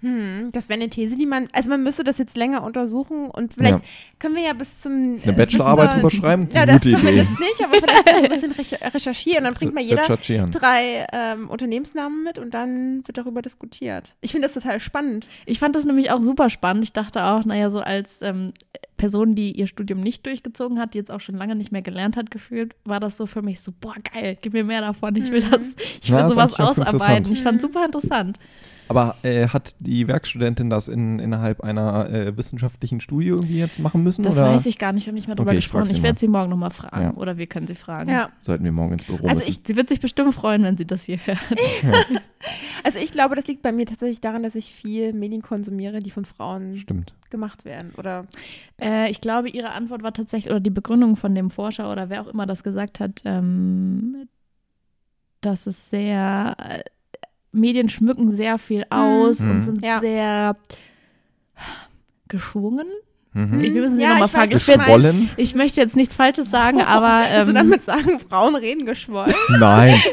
Hm, das wäre eine These, die man, also man müsste das jetzt länger untersuchen und vielleicht Ja. können wir ja bis zum Eine Bachelorarbeit drüber schreiben? Ja, das Idee. zumindest nicht, aber vielleicht so ein bisschen recher- recherchieren. Dann bringt mal jeder drei ähm, Unternehmensnamen mit und dann wird darüber diskutiert. Ich finde das total spannend. Ich fand das nämlich auch super spannend. Ich dachte auch, naja, so als ähm, Person, die ihr Studium nicht durchgezogen hat, die jetzt auch schon lange nicht mehr gelernt hat, gefühlt, war das so für mich so, boah, geil, gib mir mehr davon. Ich will Mhm. das, ich will ist sowas ausarbeiten. Ich fand Mhm. super interessant. Aber äh, hat die Werkstudentin das in, innerhalb einer äh, wissenschaftlichen Studie irgendwie jetzt machen müssen? Das oder weiß ich gar nicht, wir haben nicht mehr drüber Okay, ich gesprochen. sie Ich werde sie morgen nochmal fragen. Ja. Oder wir können sie fragen. Ja. sollten wir morgen ins Büro Also müssen? ich- Sie wird sich bestimmt freuen, wenn sie das hier hört. Also ich glaube, das liegt bei mir tatsächlich daran, dass ich viel Medien konsumiere, die von Frauen Stimmt. gemacht werden. Oder Äh, ich glaube, ihre Antwort war tatsächlich, oder die Begründung von dem Forscher oder wer auch immer das gesagt hat, ähm, dass es sehr, äh, Medien schmücken sehr viel aus Mhm. und sind Ja. sehr geschwungen. Mhm. Ich- Wir müssen sie Ja, nochmal fragen. Geschwollen? ich möchte jetzt nichts Falsches sagen, aber Willst du ähm, damit sagen, Frauen reden geschwollen? Nein.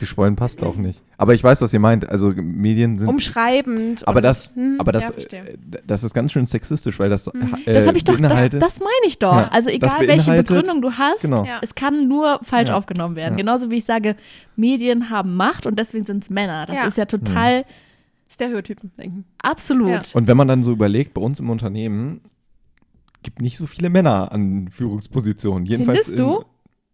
geschwollen passt auch nicht. Aber ich weiß, was ihr meint. Also Medien sind. Umschreibend. aber und- das, hm, aber das, ja, äh, das ist ganz schön sexistisch, weil das, Mhm. äh, Das habe ich doch, das, das meine ich doch. Ja, also egal welche Begründung du hast, Genau. Ja. es kann nur falsch Ja. aufgenommen werden. Ja. Genauso wie ich sage, Medien haben Macht und deswegen sind es Männer. Das Ja. ist ja total Stereotypen denken. absolut. Ja. Und wenn man dann so überlegt, bei uns im Unternehmen gibt nicht so viele Männer an Führungspositionen. Jedenfalls Findest du?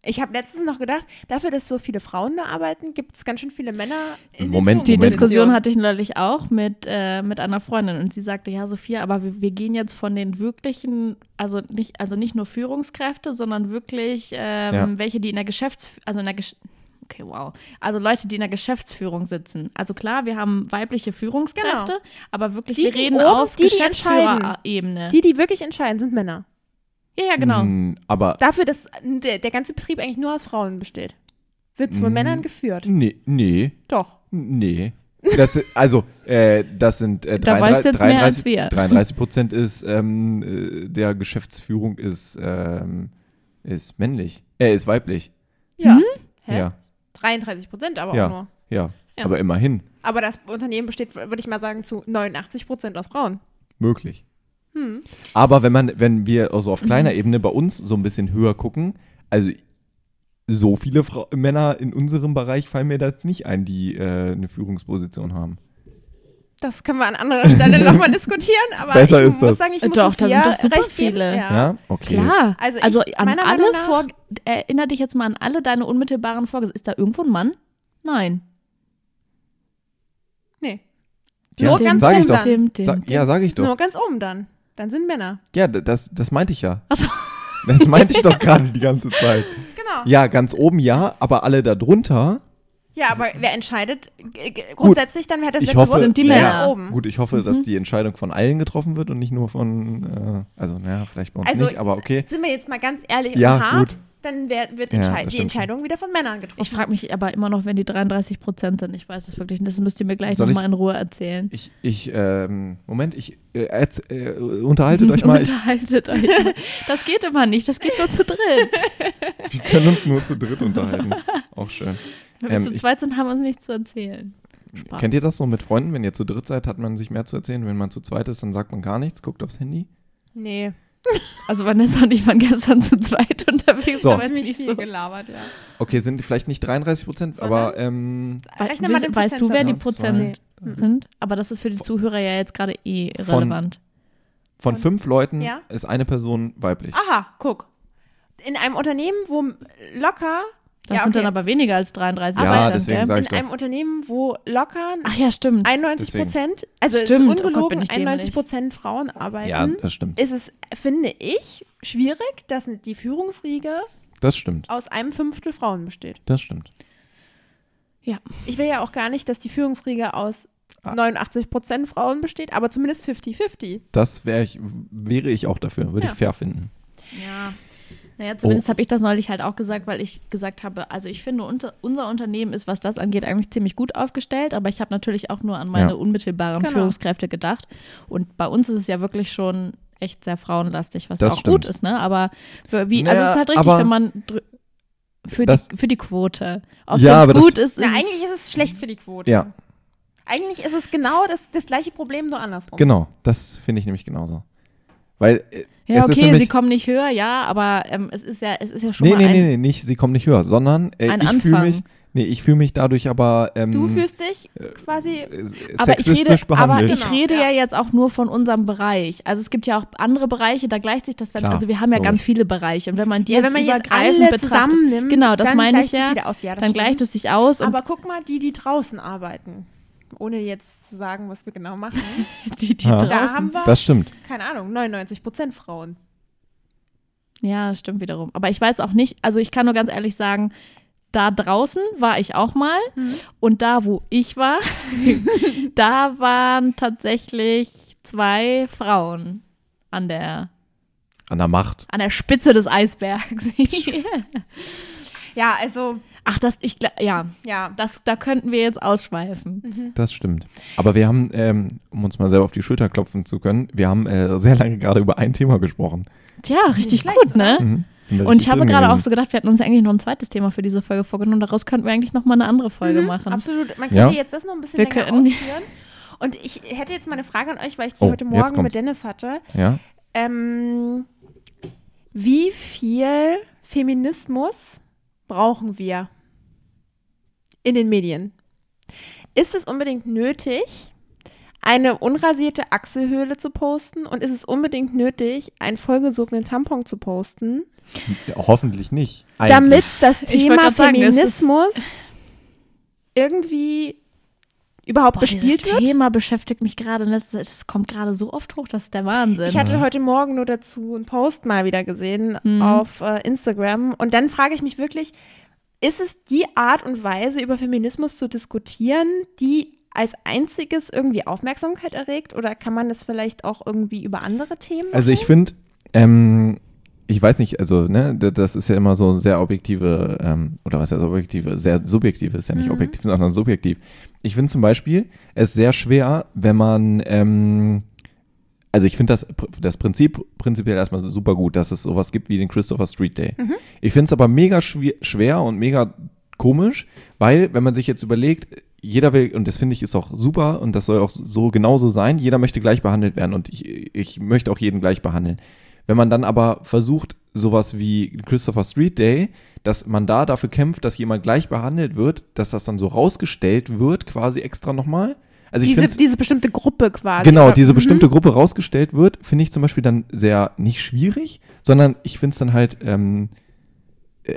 Ich habe letztens noch gedacht, dafür, dass so viele Frauen da arbeiten, gibt es ganz schön viele Männer in Moment, Die Moment. Diskussion hatte ich neulich auch mit, äh, mit einer Freundin und sie sagte, ja, Sophia, aber wir, wir gehen jetzt von den wirklichen, also nicht, also nicht nur Führungskräfte, sondern wirklich ähm, Ja. welche, die in der Geschäfts-, also in der Gesch Okay, wow. Also Leute, die in der Geschäftsführung sitzen. Also klar, wir haben weibliche Führungskräfte, aber wirklich, Die, wir die reden oben, auf die, die entscheiden. Geschäftsführerebene. Die, die wirklich entscheiden, sind Männer. Ja, ja, genau. Mm, Aber Dafür, dass der, der ganze Betrieb eigentlich nur aus Frauen besteht. Wird von Mhm. Männern geführt. nee, nee, Doch. nee. Das, sind- also, äh, das sind äh, Da 33, weißt du jetzt mehr als 33 wir. 33 Prozent ist ähm, äh, der Geschäftsführung ist, ähm, ist männlich. Äh, ist weiblich. Ja. Mhm. Hä? Ja, 33 Prozent aber Ja. auch nur. ja, Ja. Aber immerhin Aber das Unternehmen besteht, würde ich mal sagen, zu 89 Prozent aus Frauen. möglich. Hm. Aber wenn man, wenn wir also auf kleiner Ebene bei uns so ein bisschen höher gucken, also so viele Frau Männer in unserem Bereich fallen mir da jetzt nicht ein, die äh, eine Führungsposition haben. Das können wir an anderer Stelle nochmal diskutieren. Aber Besser ich ist muss das. sagen, ich muss doch, da sind doch super viele. Ja. Ja, okay. Klar. Also Also, ich- an meiner alle nach- vor, erinner dich jetzt mal an alle deine unmittelbaren Vorgesetzten. Ist da irgendwo ein Mann? Nein. Nee. Ja, Nur ganz sag ich oben doch. dim, Sa dim. ja, sage ich doch. Nur ganz oben dann. Dann sind Männer. Ja, das, das meinte ich ja. Ach so. Das meinte ich doch gerade die ganze Zeit. Genau. Ja, ganz oben ja, aber alle darunter. Ja, aber wer entscheidet grundsätzlich dann, wer das Ich letzte hoffe, Wort? Sind die ganz Männer. oben. Gut, ich hoffe, dass die Entscheidung von allen getroffen wird und nicht nur von, äh, also naja, vielleicht bei uns Also, nicht, aber okay. Sind wir jetzt mal ganz ehrlich Ja, und hart, gut. Dann wer, wird Ja, die Entscheidung wieder von Männern getroffen. Ich frage mich aber immer noch, wenn die 33 Prozent sind. Ich weiß es wirklich nicht. Das müsst ihr mir gleich nochmal in Ruhe erzählen. Ich, ich, ähm, Moment, ich, äh, äh, unterhaltet euch mal. Ich, Unterhaltet euch. Das geht immer nicht. Das geht nur zu dritt. wir können uns nur zu dritt unterhalten. Auch schön. Wenn wir Ähm, zu zweit sind, haben wir uns nichts zu erzählen. Spaß. Kennt ihr das so mit Freunden? Wenn ihr zu dritt seid, hat man sich mehr zu erzählen. Wenn man zu zweit ist, dann sagt man gar nichts, guckt aufs Handy. nee, Also Vanessa und ich waren gestern zu zweit unterwegs. So. ziemlich nicht viel so. gelabert, ja. Okay, sind die vielleicht nicht 33 Prozent, aber ähm, We Rechne mal weißt, den weißt du, wer die Prozent aus. sind? Aber das ist für die Zuhörer ja jetzt gerade eh irrelevant. von Von- fünf Leuten Ja. ist eine Person weiblich. Aha, guck. In einem Unternehmen, wo locker, Das ja, sind dann okay. aber weniger als 33 Ja, Prozent, deswegen gell? sag in ich doch. einem Unternehmen, wo locker Ach ja, stimmt. 91 Deswegen. Prozent, also es Stimmt. ist Oh Gott, ungelogen, bin ich 91 dämlich. Prozent Frauen arbeiten, Ja, das stimmt. ist es, finde ich, schwierig, dass die Führungsriege Das stimmt. aus einem Fünftel Frauen besteht. Das stimmt. Ja. Ich will ja auch gar nicht, dass die Führungsriege aus Ah. 89 Prozent Frauen besteht, aber zumindest 50-50. Das wär ich, wäre ich auch dafür, würde Ja. ich fair finden. Ja. Naja, zumindest Oh. habe ich das neulich halt auch gesagt, weil ich gesagt habe, also ich finde, unter, unser Unternehmen ist, was das angeht, eigentlich ziemlich gut aufgestellt, aber ich habe natürlich auch nur an meine Ja. unmittelbaren Genau. Führungskräfte gedacht. Und bei uns ist es ja wirklich schon echt sehr frauenlastig, was Das auch gut stimmt. ist, ne? Aber wie, also Naja, es ist halt richtig, wenn man für, das- die, für die Quote. Ob Ja, es aber das- gut ist, ist Na, eigentlich ist es schlecht für die Quote. Ja. Eigentlich ist es genau das, das gleiche Problem, nur andersrum. Genau, das finde ich nämlich genauso. Weil äh, Ja, es ist okay, nämlich, sie kommen nicht höher, ja, aber ähm, es ist ja, es ist ja schon nee, mal nee, ein, nee, nee, nicht, sie kommen nicht höher, sondern äh, ein ich fühle mich, nee, ich fühle mich dadurch aber ähm, Du fühlst dich quasi. äh, aber ich sexistisch rede, aber behandelt. ich Genau, rede ja. ja. jetzt auch nur von unserem Bereich. Also es gibt ja auch andere Bereiche, da gleicht sich das dann. Klar, also wir haben ja logisch. ganz viele Bereiche und wenn man die Ja, jetzt wenn man jetzt übergreifend alle betrachtet, zusammennimmt, genau, das dann meine ich ja, aus. Ja, dann stimmt. gleicht es sich aus und Aber guck mal, die, die draußen arbeiten. Ohne jetzt zu sagen, was wir genau machen. die, die Ja. draußen. Da haben wir, das stimmt. Keine Ahnung, 99 Prozent Frauen. Ja, das stimmt wiederum. Aber ich weiß auch nicht, also ich kann nur ganz ehrlich sagen, da draußen war ich auch mal Mhm. und da, wo ich war, da waren tatsächlich zwei Frauen an der, An der Macht. an der Spitze des Eisbergs. Ja, also, Ach, das, ich, gla- ja, ja. das, da könnten wir jetzt ausschweifen. Mhm. Das stimmt. Aber wir haben, ähm, um uns mal selber auf die Schulter klopfen zu können, wir haben äh, sehr lange gerade über ein Thema gesprochen. Tja, richtig schlecht, gut, ne? Mhm. Sind wir Und ich habe gerade auch so gedacht, wir hatten uns ja eigentlich noch ein zweites Thema für diese Folge vorgenommen. Daraus könnten wir eigentlich noch mal eine andere Folge Mhm, machen. Absolut. Man Ja. könnte jetzt das noch ein bisschen Wir länger können- ausführen. Und ich hätte jetzt mal eine Frage an euch, weil ich die Oh, heute Morgen mit. Dennis hatte. Ja? Ähm, wie viel Feminismus brauchen wir in den Medien? Ist es unbedingt nötig, eine unrasierte Achselhöhle zu posten? Und ist es unbedingt nötig, einen vollgesogenen Tampon zu posten, Hoffentlich nicht. damit Eigentlich. das Ich wollte Thema sagen, Feminismus irgendwie überhaupt Boah, bespielt dieses wird? Thema beschäftigt mich gerade. Es kommt gerade so oft hoch, das ist der Wahnsinn. Ich hatte heute Morgen nur dazu einen Post mal wieder gesehen Mhm. auf äh, Instagram. Und dann frage ich mich wirklich, ist es die Art und Weise, über Feminismus zu diskutieren, die als einziges irgendwie Aufmerksamkeit erregt? Oder kann man das vielleicht auch irgendwie über andere Themen Also ich finde, ähm, ich weiß nicht, also ne, das ist ja immer so sehr objektive, ähm, oder was heißt objektive, sehr subjektive, ist ja nicht Mhm. objektiv, sondern subjektiv. Ich finde zum Beispiel es sehr schwer, wenn man, ähm, also ich finde das, das Prinzip prinzipiell erstmal super gut, dass es sowas gibt wie den Christopher Street Day. Mhm. Ich finde es aber mega schwer, schwer und mega komisch, weil wenn man sich jetzt überlegt, jeder will, und das finde ich ist auch super und das soll auch so genauso sein, jeder möchte gleich behandelt werden und ich, ich möchte auch jeden gleich behandeln. Wenn man dann aber versucht, sowas wie Christopher Street Day, dass man da dafür kämpft, dass jemand gleich behandelt wird, dass das dann so rausgestellt wird, quasi extra nochmal. Also ich diese, finde diese bestimmte Gruppe quasi. Genau, diese Mhm. bestimmte Gruppe rausgestellt wird, finde ich zum Beispiel dann sehr nicht schwierig, sondern ich finde es dann halt, ähm, äh,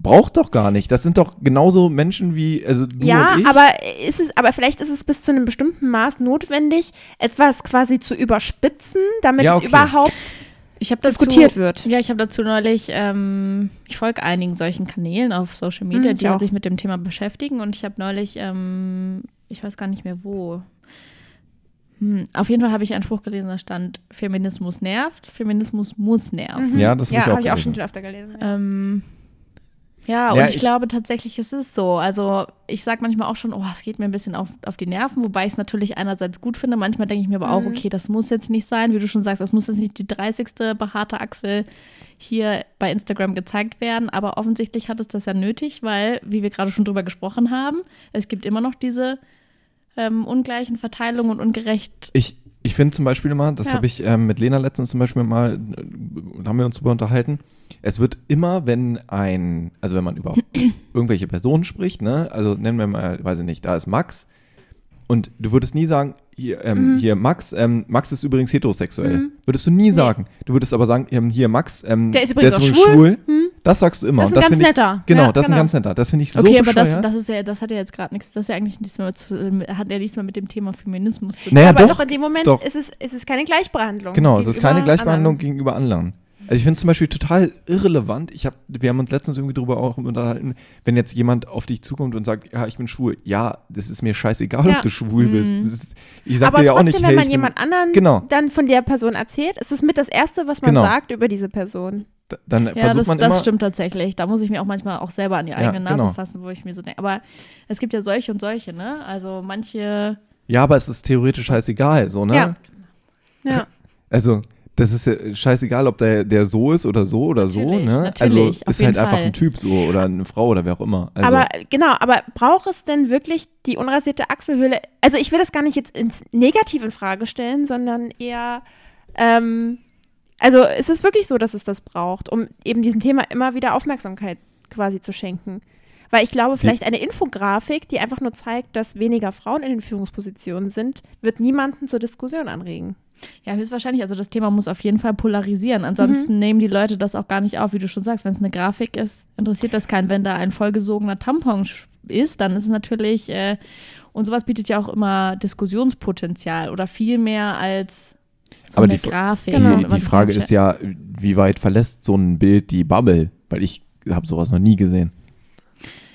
braucht doch gar nicht. Das sind doch genauso Menschen wie, also du Ja, und ich. aber ist es, aber vielleicht ist es bis zu einem bestimmten Maß notwendig, etwas quasi zu überspitzen, damit Ja, es okay. überhaupt ich habe dazu, diskutiert wird. Ja, ich habe dazu neulich, ähm, ich folge einigen solchen Kanälen auf Social Media, Hm, ich die halt auch. sich mit dem Thema beschäftigen. Und ich habe neulich, ähm, ich weiß gar nicht mehr wo. Hm, auf jeden Fall habe ich einen Spruch gelesen, da stand: Feminismus nervt, Feminismus muss nerven. Mhm. Ja, das habe ja, ich auch habe ich auch gelesen. schon viel öfter gelesen. Ja. Ähm, ja, Ja, und ich, ich- glaube tatsächlich, es ist so. Also ich sage manchmal auch schon, oh, es geht mir ein bisschen auf, auf die Nerven, wobei ich es natürlich einerseits gut finde. Manchmal denke ich mir aber auch, Mhm. okay, das muss jetzt nicht sein. Wie du schon sagst, das muss jetzt nicht die 30. behaarte Achsel hier bei Instagram gezeigt werden. Aber offensichtlich hat es das ja nötig, weil, wie wir gerade schon drüber gesprochen haben, es gibt immer noch diese ähm, ungleichen Verteilungen und ungerecht. Ich, ich finde zum Beispiel immer, das Ja. habe ich ähm, mit Lena letztens zum Beispiel mal, äh, haben wir uns darüber unterhalten, es wird immer, wenn ein, also wenn man über irgendwelche Personen spricht, ne, also nennen wir mal, weiß ich nicht, da ist Max und du würdest nie sagen, hier, ähm, Mhm. hier Max, ähm, Max ist übrigens heterosexuell. Mhm. Würdest du nie sagen. Du würdest aber sagen, ähm, hier Max, ähm, Der ist übrigens auch schwul. Hm? Das sagst du immer. Das ist ein ganz ich, netter. Genau, Ja, das ist ein genau. ganz netter. Das finde ich so okay, aber das, das ist ja, das hat ja jetzt gerade nichts, das ist ja eigentlich nichts mehr zu, hat ja nichts mehr mit dem Thema Feminismus zu tun. Naja, aber doch, doch, in dem Moment doch. ist, es, ist es keine Gleichbehandlung. Genau, es ist keine Gleichbehandlung anderen. gegenüber anderen. Also ich finde es zum Beispiel total irrelevant. Ich hab, wir haben uns letztens irgendwie darüber auch unterhalten, wenn jetzt jemand auf dich zukommt und sagt, ja, ich bin schwul. Ja, das ist mir scheißegal, Ja. ob du schwul Mhm. bist. Ist, ich sag Aber dir ja auch trotzdem, nicht, wenn hey, man jemand anderen Genau. dann von der Person erzählt, ist es mit das Erste, was man Genau. sagt über diese Person. Dann Ja, versucht das, man das immer. stimmt tatsächlich. Da muss ich mir auch manchmal auch selber an die Ja, eigene Nase genau. fassen, wo ich mir so denke. Aber es gibt ja solche und solche, ne? Also manche. Ja, aber es ist theoretisch scheißegal, so, ne? Ja. Ja. Also, das ist ja scheißegal, ob der, der so ist oder so oder so, Natürlich, ne? natürlich, also ist halt einfach Fall. ein Typ so oder eine Frau oder wer auch immer. Also, aber genau, aber braucht es denn wirklich die unrasierte Achselhöhle? Also ich will das gar nicht jetzt ins Negativ in Frage stellen, sondern eher, ähm, also ist es wirklich so, dass es das braucht, um eben diesem Thema immer wieder Aufmerksamkeit quasi zu schenken? Weil ich glaube, vielleicht eine Infografik, die einfach nur zeigt, dass weniger Frauen in den Führungspositionen sind, wird niemanden zur Diskussion anregen. Ja, höchstwahrscheinlich. Also das Thema muss auf jeden Fall polarisieren. Ansonsten Mhm. nehmen die Leute das auch gar nicht auf, wie du schon sagst. Wenn es eine Grafik ist, interessiert das keinen. Wenn da ein vollgesogener Tampon ist, dann ist es natürlich, äh, und sowas bietet ja auch immer Diskussionspotenzial oder viel mehr als so Aber eine die Grafik. Genau. die, man die Frage ist ja, wie weit verlässt so ein Bild die Bubble? Weil ich habe sowas noch nie gesehen.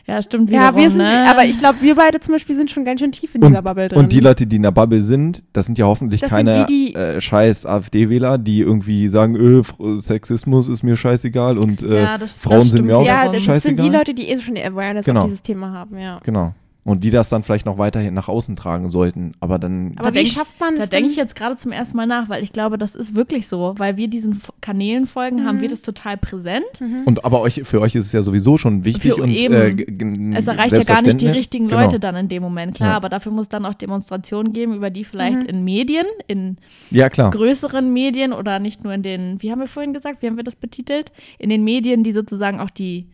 Ja, stimmt. Ja, wir wiederum, sind, ne? aber ich glaube, wir beide zum Beispiel sind schon ganz schön tief in Und, dieser Bubble drin. und die Leute, die in der Bubble sind, das sind ja hoffentlich Das sind keine die, die- äh, scheiß AfD-Wähler, die irgendwie sagen, äh, F- Sexismus ist mir scheißegal und äh, Ja, das- das Frauen sind stimmt mir auch ja, wiederum. das scheißegal. sind die Leute, die eh schon Awareness Genau. auf dieses Thema haben, ja. Genau. Und die das dann vielleicht noch weiterhin nach außen tragen sollten. Aber dann. Aber Da wie schafft man Da denke ich jetzt gerade zum ersten Mal nach, weil ich glaube, das ist wirklich so, weil wir diesen Kanälen folgen, haben wir das total präsent. und aber euch, für euch ist es ja sowieso schon wichtig Für und eben. äh, Es erreicht ja gar nicht die richtigen Genau. Leute dann in dem Moment, klar, Ja. aber dafür muss dann auch Demonstrationen geben, über die vielleicht in Medien, in Ja, klar. größeren Medien oder nicht nur in den, wie haben wir vorhin gesagt, wie haben wir das betitelt? In den Medien, die sozusagen auch die,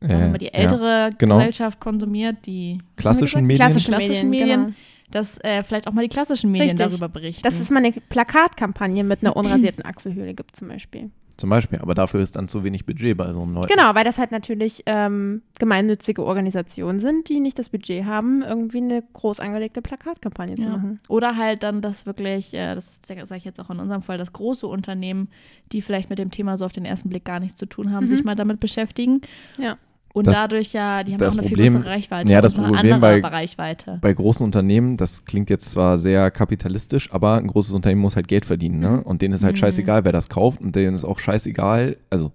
sagen wir die ja. ältere genau. Gesellschaft konsumiert, die Klassischen Medien. gesagt? Klassische klassischen Medien, Medien, genau. dass äh, vielleicht auch mal die klassischen Medien Richtig. darüber berichten. Dass es mal eine Plakatkampagne mit einer unrasierten Achselhöhle gibt zum Beispiel. Zum Beispiel. Aber dafür ist dann zu wenig Budget bei so einem Leuten. Genau, weil das halt natürlich ähm, gemeinnützige Organisationen sind, die nicht das Budget haben, irgendwie eine groß angelegte Plakatkampagne zu Ja. machen. Oder halt dann das wirklich, äh, das sage ich jetzt auch in unserem Fall, das große Unternehmen, die vielleicht mit dem Thema so auf den ersten Blick gar nichts zu tun haben, Mhm. sich mal damit beschäftigen. Ja. Und Das- dadurch ja, die haben auch eine Problem- viel größere Reichweite. Ja, das Problem bei- Reichweite. Bei großen Unternehmen, das klingt jetzt zwar sehr kapitalistisch, aber ein großes Unternehmen muss halt Geld verdienen, ne? Und denen ist halt Mhm. scheißegal, wer das kauft und denen ist auch scheißegal, also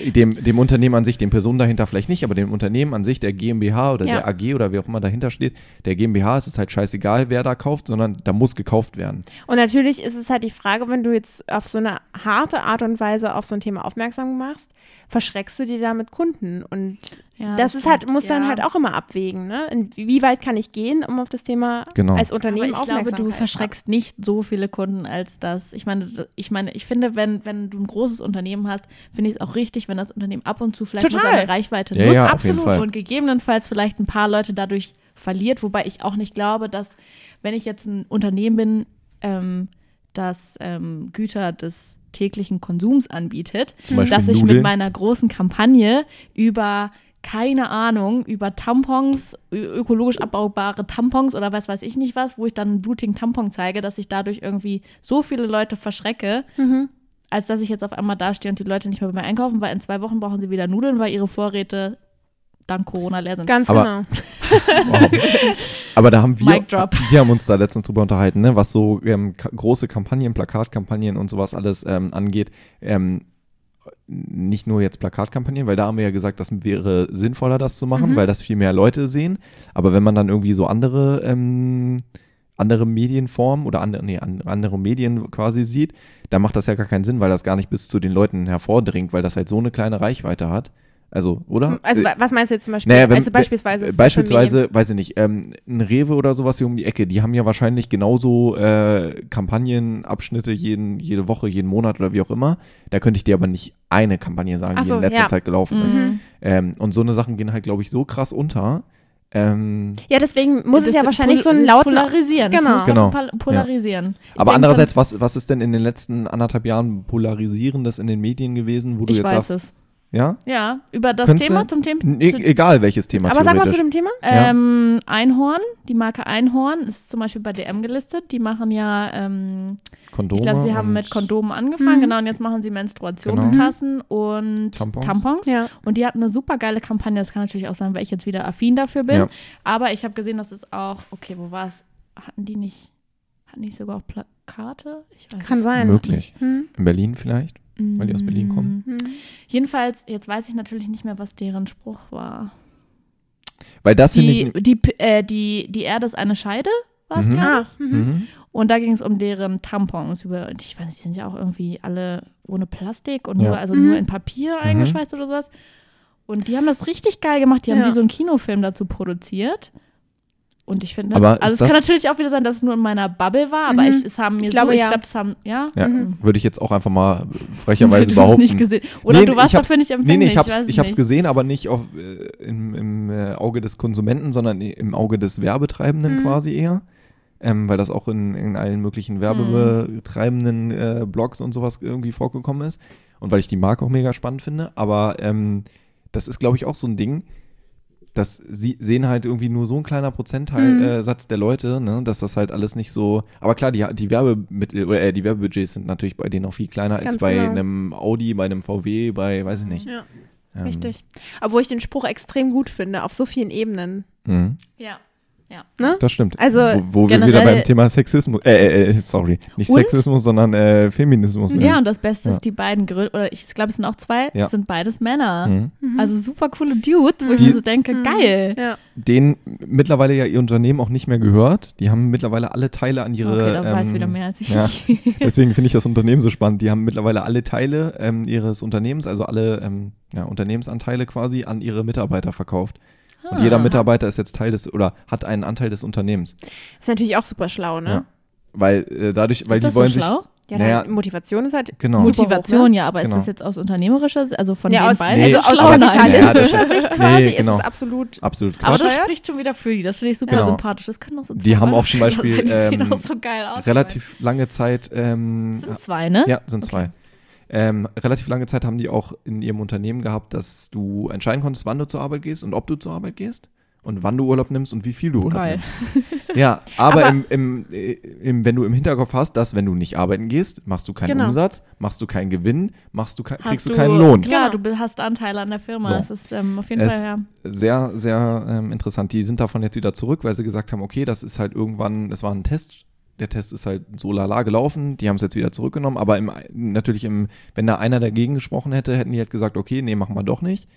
dem, dem Unternehmen an sich, den Personen dahinter vielleicht nicht, aber dem Unternehmen an sich, der GmbH oder Ja. der AG oder wie auch immer dahinter steht, der GmbH ist es halt scheißegal, wer da kauft, sondern da muss gekauft werden. Und natürlich ist es halt die Frage, wenn du jetzt auf so eine harte Art und Weise auf so ein Thema aufmerksam machst, verschreckst du dir damit Kunden. Und Ja, das ist halt, muss dann ja. halt auch immer abwägen, ne? In, wie weit kann ich gehen, um auf das Thema Genau. als Aber Unternehmen ich glaube, du verschreckst nicht so viele Kunden als das. Ich meine, ich meine, ich finde, wenn, wenn du ein großes Unternehmen hast, finde ich es auch richtig, wenn das Unternehmen ab und zu vielleicht seine Reichweite Ja, nutzt. ja, Fall. Und gegebenenfalls vielleicht ein paar Leute dadurch verliert, wobei ich auch nicht glaube, dass, wenn ich jetzt ein Unternehmen bin, ähm, das ähm, Güter des täglichen Konsums anbietet, dass ich Nudeln. mit meiner großen Kampagne über keine Ahnung, über Tampons, ökologisch abbaubare Tampons oder was weiß ich nicht was, wo ich dann einen blutigen Tampon zeige, dass ich dadurch irgendwie so viele Leute verschrecke, Mhm. als dass ich jetzt auf einmal dastehe und die Leute nicht mehr bei mir einkaufen, weil in zwei Wochen brauchen sie wieder Nudeln, weil ihre Vorräte dank Corona leer sind. Ganz Aber- genau. Wow. Aber da haben wir, Mic drop. wir haben uns da letztens drüber unterhalten, ne, was so ähm, ka- große Kampagnen, Plakatkampagnen und sowas alles ähm, angeht. Ähm, nicht nur jetzt Plakatkampagnen, weil da haben wir ja gesagt, das wäre sinnvoller, das zu machen, Mhm. weil das viel mehr Leute sehen. Aber wenn man dann irgendwie so andere, ähm, andere Medienformen oder andere, nee, an- andere Medien quasi sieht, dann macht das ja gar keinen Sinn, weil das gar nicht bis zu den Leuten hervordringt, weil das halt so eine kleine Reichweite hat. Also, oder? Also Äh, wa- was meinst du jetzt zum Beispiel? naja, wenn, also beispielsweise. beispielsweise, weiß ich nicht, ähm, ein Rewe oder sowas hier um die Ecke, die haben ja wahrscheinlich genauso äh, Kampagnenabschnitte jeden, jede Woche, jeden Monat oder wie auch immer. Da könnte ich dir aber nicht eine Kampagne sagen, Ach die so, in letzter ja. Zeit gelaufen ist. Mhm. Ähm, und so eine Sachen gehen halt, glaube ich, so krass unter. Ähm, Ja, deswegen muss es ja ist wahrscheinlich so einen lauten. Polarisieren. Genau. Genau. polarisieren. aber denk, andererseits, was, was ist denn in den letzten anderthalb Jahren polarisierendes in den Medien gewesen, wo du Ich jetzt weiß sagst, es. Ja? Ja, über das Könntest Thema du- zum Thema. Zu, egal welches Thema. Aber sag mal zu dem Thema. Ähm, Einhorn, die Marke Einhorn ist zum Beispiel bei DM gelistet. Die machen ja, ähm, Kondome ich glaube, sie haben mit Kondomen angefangen, Mhm. genau, und jetzt machen sie Menstruationstassen und Tampons. Tampons. Ja. Und die hatten eine super geile Kampagne. Das kann natürlich auch sein, weil ich jetzt wieder affin dafür bin. Ja. Aber ich habe gesehen, dass es auch, okay, wo war es? Hatten die nicht, hatten die sogar auch Plakate? Ich weiß Kann sein. Möglich. Hm. In Berlin vielleicht? Weil die aus Berlin kommen. Mm. Hm. Jedenfalls, jetzt weiß ich natürlich nicht mehr, was deren Spruch war. Weil das finde ich. Die, die, äh, die, die Erde ist eine Scheide, war es, Mhm. glaube Ah, mhm. Mhm. Und da ging es um deren Tampons. Über, ich weiß nicht, die sind ja auch irgendwie alle ohne Plastik und Ja. nur, also Mhm. nur in Papier eingeschweißt oder sowas. Und die haben das richtig geil gemacht. Die haben Ja. wie so einen Kinofilm dazu produziert. Und ich finde, Aber also es kann natürlich auch wieder sein, dass es nur in meiner Bubble war, aber Mhm. ich, es haben mir Ich glaube, so, ich ja. glaube, es haben, ja. Ja, Mhm. würde ich jetzt auch einfach mal frecherweise Du hast behaupten. nicht gesehen. Oder Nee, du warst dafür nicht Nee, empfänglich. nee, ich hab's, weiß es ich hab's nicht. gesehen, aber nicht auf, äh, im, im äh, Auge des Konsumenten, sondern im Auge des Werbetreibenden Mhm. quasi eher. Ähm, weil das auch in, in allen möglichen werbetreibenden äh, Blogs und sowas irgendwie vorgekommen ist. Und weil ich die Marke auch mega spannend finde. Aber ähm, das ist, glaube ich, auch so ein Ding. Das sie sehen halt irgendwie nur so ein kleiner Prozentteil Mhm. äh, Satz der Leute, ne, dass das halt alles nicht so. Aber klar, die, die Werbemittel oder äh, die Werbebudgets sind natürlich bei denen auch viel kleiner als Ganz bei genau. einem Audi, bei einem VW, bei weiß ich nicht. Ja. Ähm, Richtig. Obwohl ich den Spruch extrem gut finde, auf so vielen Ebenen. Mhm. Ja. Ne? Das stimmt. Also, wo, wo wir wieder generell- beim Thema Sexismus, äh, äh, äh, sorry, nicht Und? Sexismus, sondern äh, Feminismus. Ja, sind. und das Beste Ja. ist, die beiden Größten, oder ich glaube, es sind auch zwei, Ja. sind beides Männer. Mhm. Also super coole Dudes, wo ich Die- mir so denke, Mhm. geil. Ja. Denen mittlerweile ja ihr Unternehmen auch nicht mehr gehört. Die haben mittlerweile alle Teile an ihre. Okay, da ähm, weiß wieder mehr als ich. ja. Deswegen finde ich das Unternehmen so spannend. Die haben mittlerweile alle Teile ähm, ihres Unternehmens, also alle ähm, ja, Unternehmensanteile quasi an ihre Mitarbeiter verkauft. Und Ah. jeder Mitarbeiter ist jetzt Teil des oder hat einen Anteil des Unternehmens. Ist natürlich auch super schlau, ne? Ja. Weil äh, dadurch, weil ist die das wollen so schlau? Ja, Naja. Motivation ist halt Genau. Motivation, hoch, ne? ja, aber Genau. ist das jetzt aus unternehmerischer Sicht, also von Ja, den aus, beiden? Nee, also aus kapitalistischer das Sicht quasi nee, genau. ist es absolut. sich absolut Aber Quatsch. das Steuert? spricht schon wieder für die. Das finde ich super Genau. sympathisch. Das können auch so Die haben auch zum Beispiel. Die ähm, auch so geil aus. relativ lange Zeit. Ähm, Das sind zwei, ne? Ja, sind zwei. Ähm, relativ lange Zeit haben die auch in ihrem Unternehmen gehabt, dass du entscheiden konntest, wann du zur Arbeit gehst und ob du zur Arbeit gehst und wann du Urlaub nimmst und wie viel du Urlaub Geil. nimmst. Ja, aber, Aber- im, im, äh, im, wenn du im Hinterkopf hast, dass wenn du nicht arbeiten gehst, machst du keinen Genau. Umsatz, machst du keinen Gewinn, machst du ke kriegst du keinen Lohn. Klar, Genau. du hast Anteile an der Firma. So. Das ist ähm, auf jeden Es- Fall, ja. Sehr, sehr ähm, interessant. Die sind davon jetzt wieder zurück, weil sie gesagt haben, okay, das ist halt irgendwann, das war ein Test. Der Test ist halt so lala gelaufen, die haben es jetzt wieder zurückgenommen, aber im, natürlich im, wenn da einer dagegen gesprochen hätte, hätten die halt gesagt, okay, nee, machen wir doch nicht.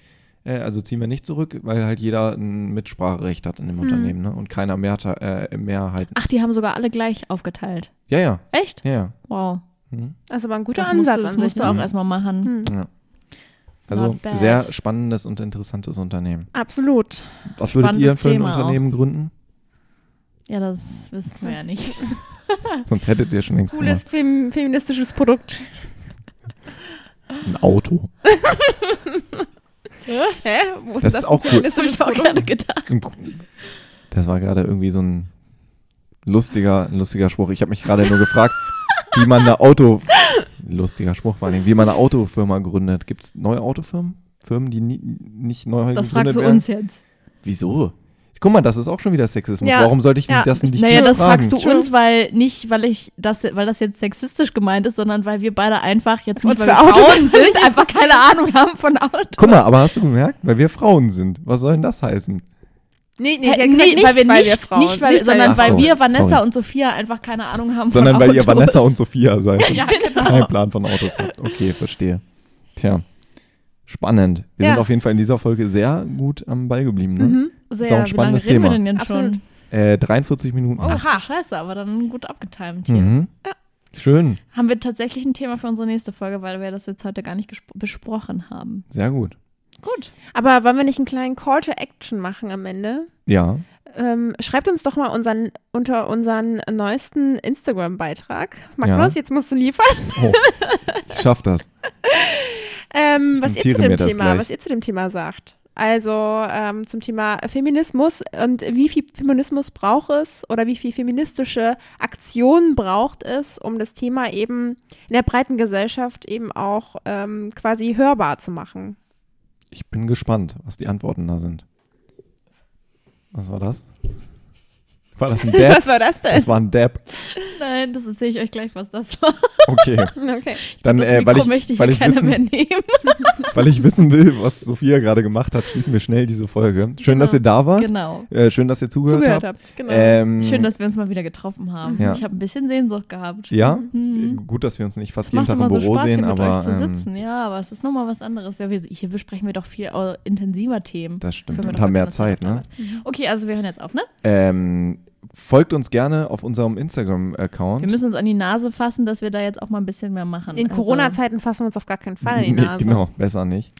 Äh, also ziehen wir nicht zurück, weil halt jeder ein Mitspracherecht hat in dem Unternehmen, ne? Und keiner mehr, äh, Mehrheit. Ach, die haben sogar alle gleich aufgeteilt. Ja, ja, Echt? ja, ja. Wow. Mhm. Das ist aber ein guter Das musst Ansatz du, das an musst du Ne? auch Mhm. erstmal machen. Hm. ja. Also sehr spannendes und interessantes Unternehmen. Absolut. Was würdet ihr Spannendes für ein Thema Unternehmen gründen? Ja, das wissen wir ja nicht. Sonst hättet ihr schon längst Cooles fem feministisches Produkt. Ein Auto. Hä? Wo Das ist auch cool. Das habe ich auch gerade gedacht. Das war gerade irgendwie so ein lustiger, ein lustiger Spruch. Ich habe mich gerade nur gefragt, wie man eine Auto, lustiger Spruch vor allem, wie man eine Autofirma gründet. Gibt es neue Autofirmen? Firmen, die nie, nicht neu Das gegründet fragst du werden? uns jetzt. Wieso? Guck mal, das ist auch schon wieder Sexismus. Ja, Warum sollte ich ja. das nicht Naja, dir das fragen? fragst du True. uns, weil nicht, weil ich das, weil das jetzt sexistisch gemeint ist, sondern weil wir beide einfach jetzt nicht Uns weil für wir Autos Frauen nicht sind, einfach keine Ahnung haben von Autos. Guck mal, aber hast du gemerkt? Weil wir Frauen sind. Was soll denn das heißen? Nee, nee, gesagt, nicht, weil wir nicht, wir Frauen. nicht weil, nicht, sondern weil so, wir Vanessa sorry. und Sophia einfach keine Ahnung haben Sondern von weil Autos. ihr Vanessa und Sophia seid. Ja, genau. Kein Plan von Autos habt. Okay, verstehe. Tja, spannend. Wir Ja. sind auf jeden Fall in dieser Folge sehr gut am Ball geblieben. Ne? Mhm. Sehr, Ist auch ein wie spannendes lange reden Thema. wir denn jetzt Absolut. schon? Äh, 43 Minuten. Oh. Ach Oha. Scheiße, aber dann gut abgetimt hier. Mhm. Schön, Haben wir tatsächlich ein Thema für unsere nächste Folge, weil wir das jetzt heute gar nicht besprochen haben. sehr gut. Gut. Aber wollen wir nicht einen kleinen Call to Action machen am Ende? Ja, Ähm, schreibt uns doch mal unseren, unter unseren neuesten Instagram-Beitrag. Magnus, Ja. jetzt musst du liefern. oh, ich schaff das. Ähm, Ich was ihr zu dem Thema, was ihr zu dem Thema sagt. Also ähm, zum Thema Feminismus und wie viel Feminismus braucht es oder wie viel feministische Aktion braucht es, um das Thema eben in der breiten Gesellschaft eben auch ähm, quasi hörbar zu machen. Ich bin gespannt, was die Antworten da sind. Was war das? War das ein Dab? Was war das denn? Das war ein Dab. Nein, das erzähle ich euch gleich, was das war. Okay. Okay. Dann, Das äh, weil, möchte ich, ich weil, hier ich keiner wissen, mehr nehmen. weil ich wissen will, was Sophia gerade gemacht hat, schließen wir schnell diese Folge. Schön, dass Genau. ihr da wart. Genau. Äh, schön, dass ihr zugehört, Zugehört habt. habt. Genau. Ähm, Schön, dass wir uns mal wieder getroffen haben. Ja. Ich habe ein bisschen Sehnsucht gehabt. ja, Mhm. gut, dass wir uns nicht fast Es jeden Tag im so Büro Spaß, sehen, hier mit aber euch zu ähm, sitzen. Ja, aber es ist nochmal was anderes. Hier besprechen wir doch viel intensiver Themen. das stimmt. Und haben mehr Zeit, ne? Okay, also wir hören jetzt auf, ne? Ähm, folgt uns gerne auf unserem Instagram-Account. Wir müssen uns an die Nase fassen, dass wir da jetzt auch mal ein bisschen mehr machen. In Also, Corona-Zeiten fassen wir uns auf gar keinen Fall an die Nee, Nase. genau, besser nicht.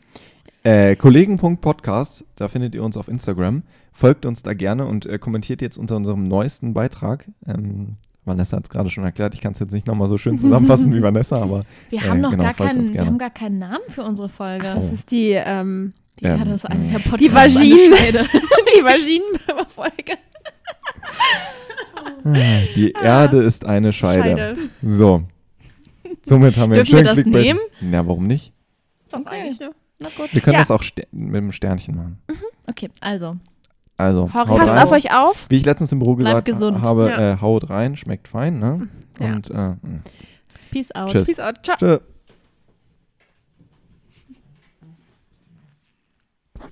Äh, Kollegen.podcast, da findet ihr uns auf Instagram. Folgt uns da gerne und äh, kommentiert jetzt unter unserem neuesten Beitrag. Ähm, Vanessa hat es gerade schon erklärt, ich kann es jetzt nicht nochmal so schön zusammenfassen wie Vanessa, aber Wir Äh, haben noch genau, gar keinen, wir haben gar keinen Namen für unsere Folge. Oh. Das ist die, ähm, Die, ja, Ähm, das ist eigentlich der äh, Podcast. Die Vaginen. die Maschinenfolge. die Erde ist eine Scheide. Scheide. So. Somit haben wir einen Dürfen wir schönen das Clickbait. nehmen? Na, warum nicht? Doch, eigentlich, ne? Na gut. Wir können Ja. das auch mit einem Sternchen machen. Okay, also. Also, Hau haut Passt rein. auf euch auf. Wie ich letztens im Büro Bleibt gesagt gesund. habe, Ja. äh, haut rein, schmeckt fein, ne? Ja. Und äh, Peace out. Tschüss. Peace out. Ciao. tschö.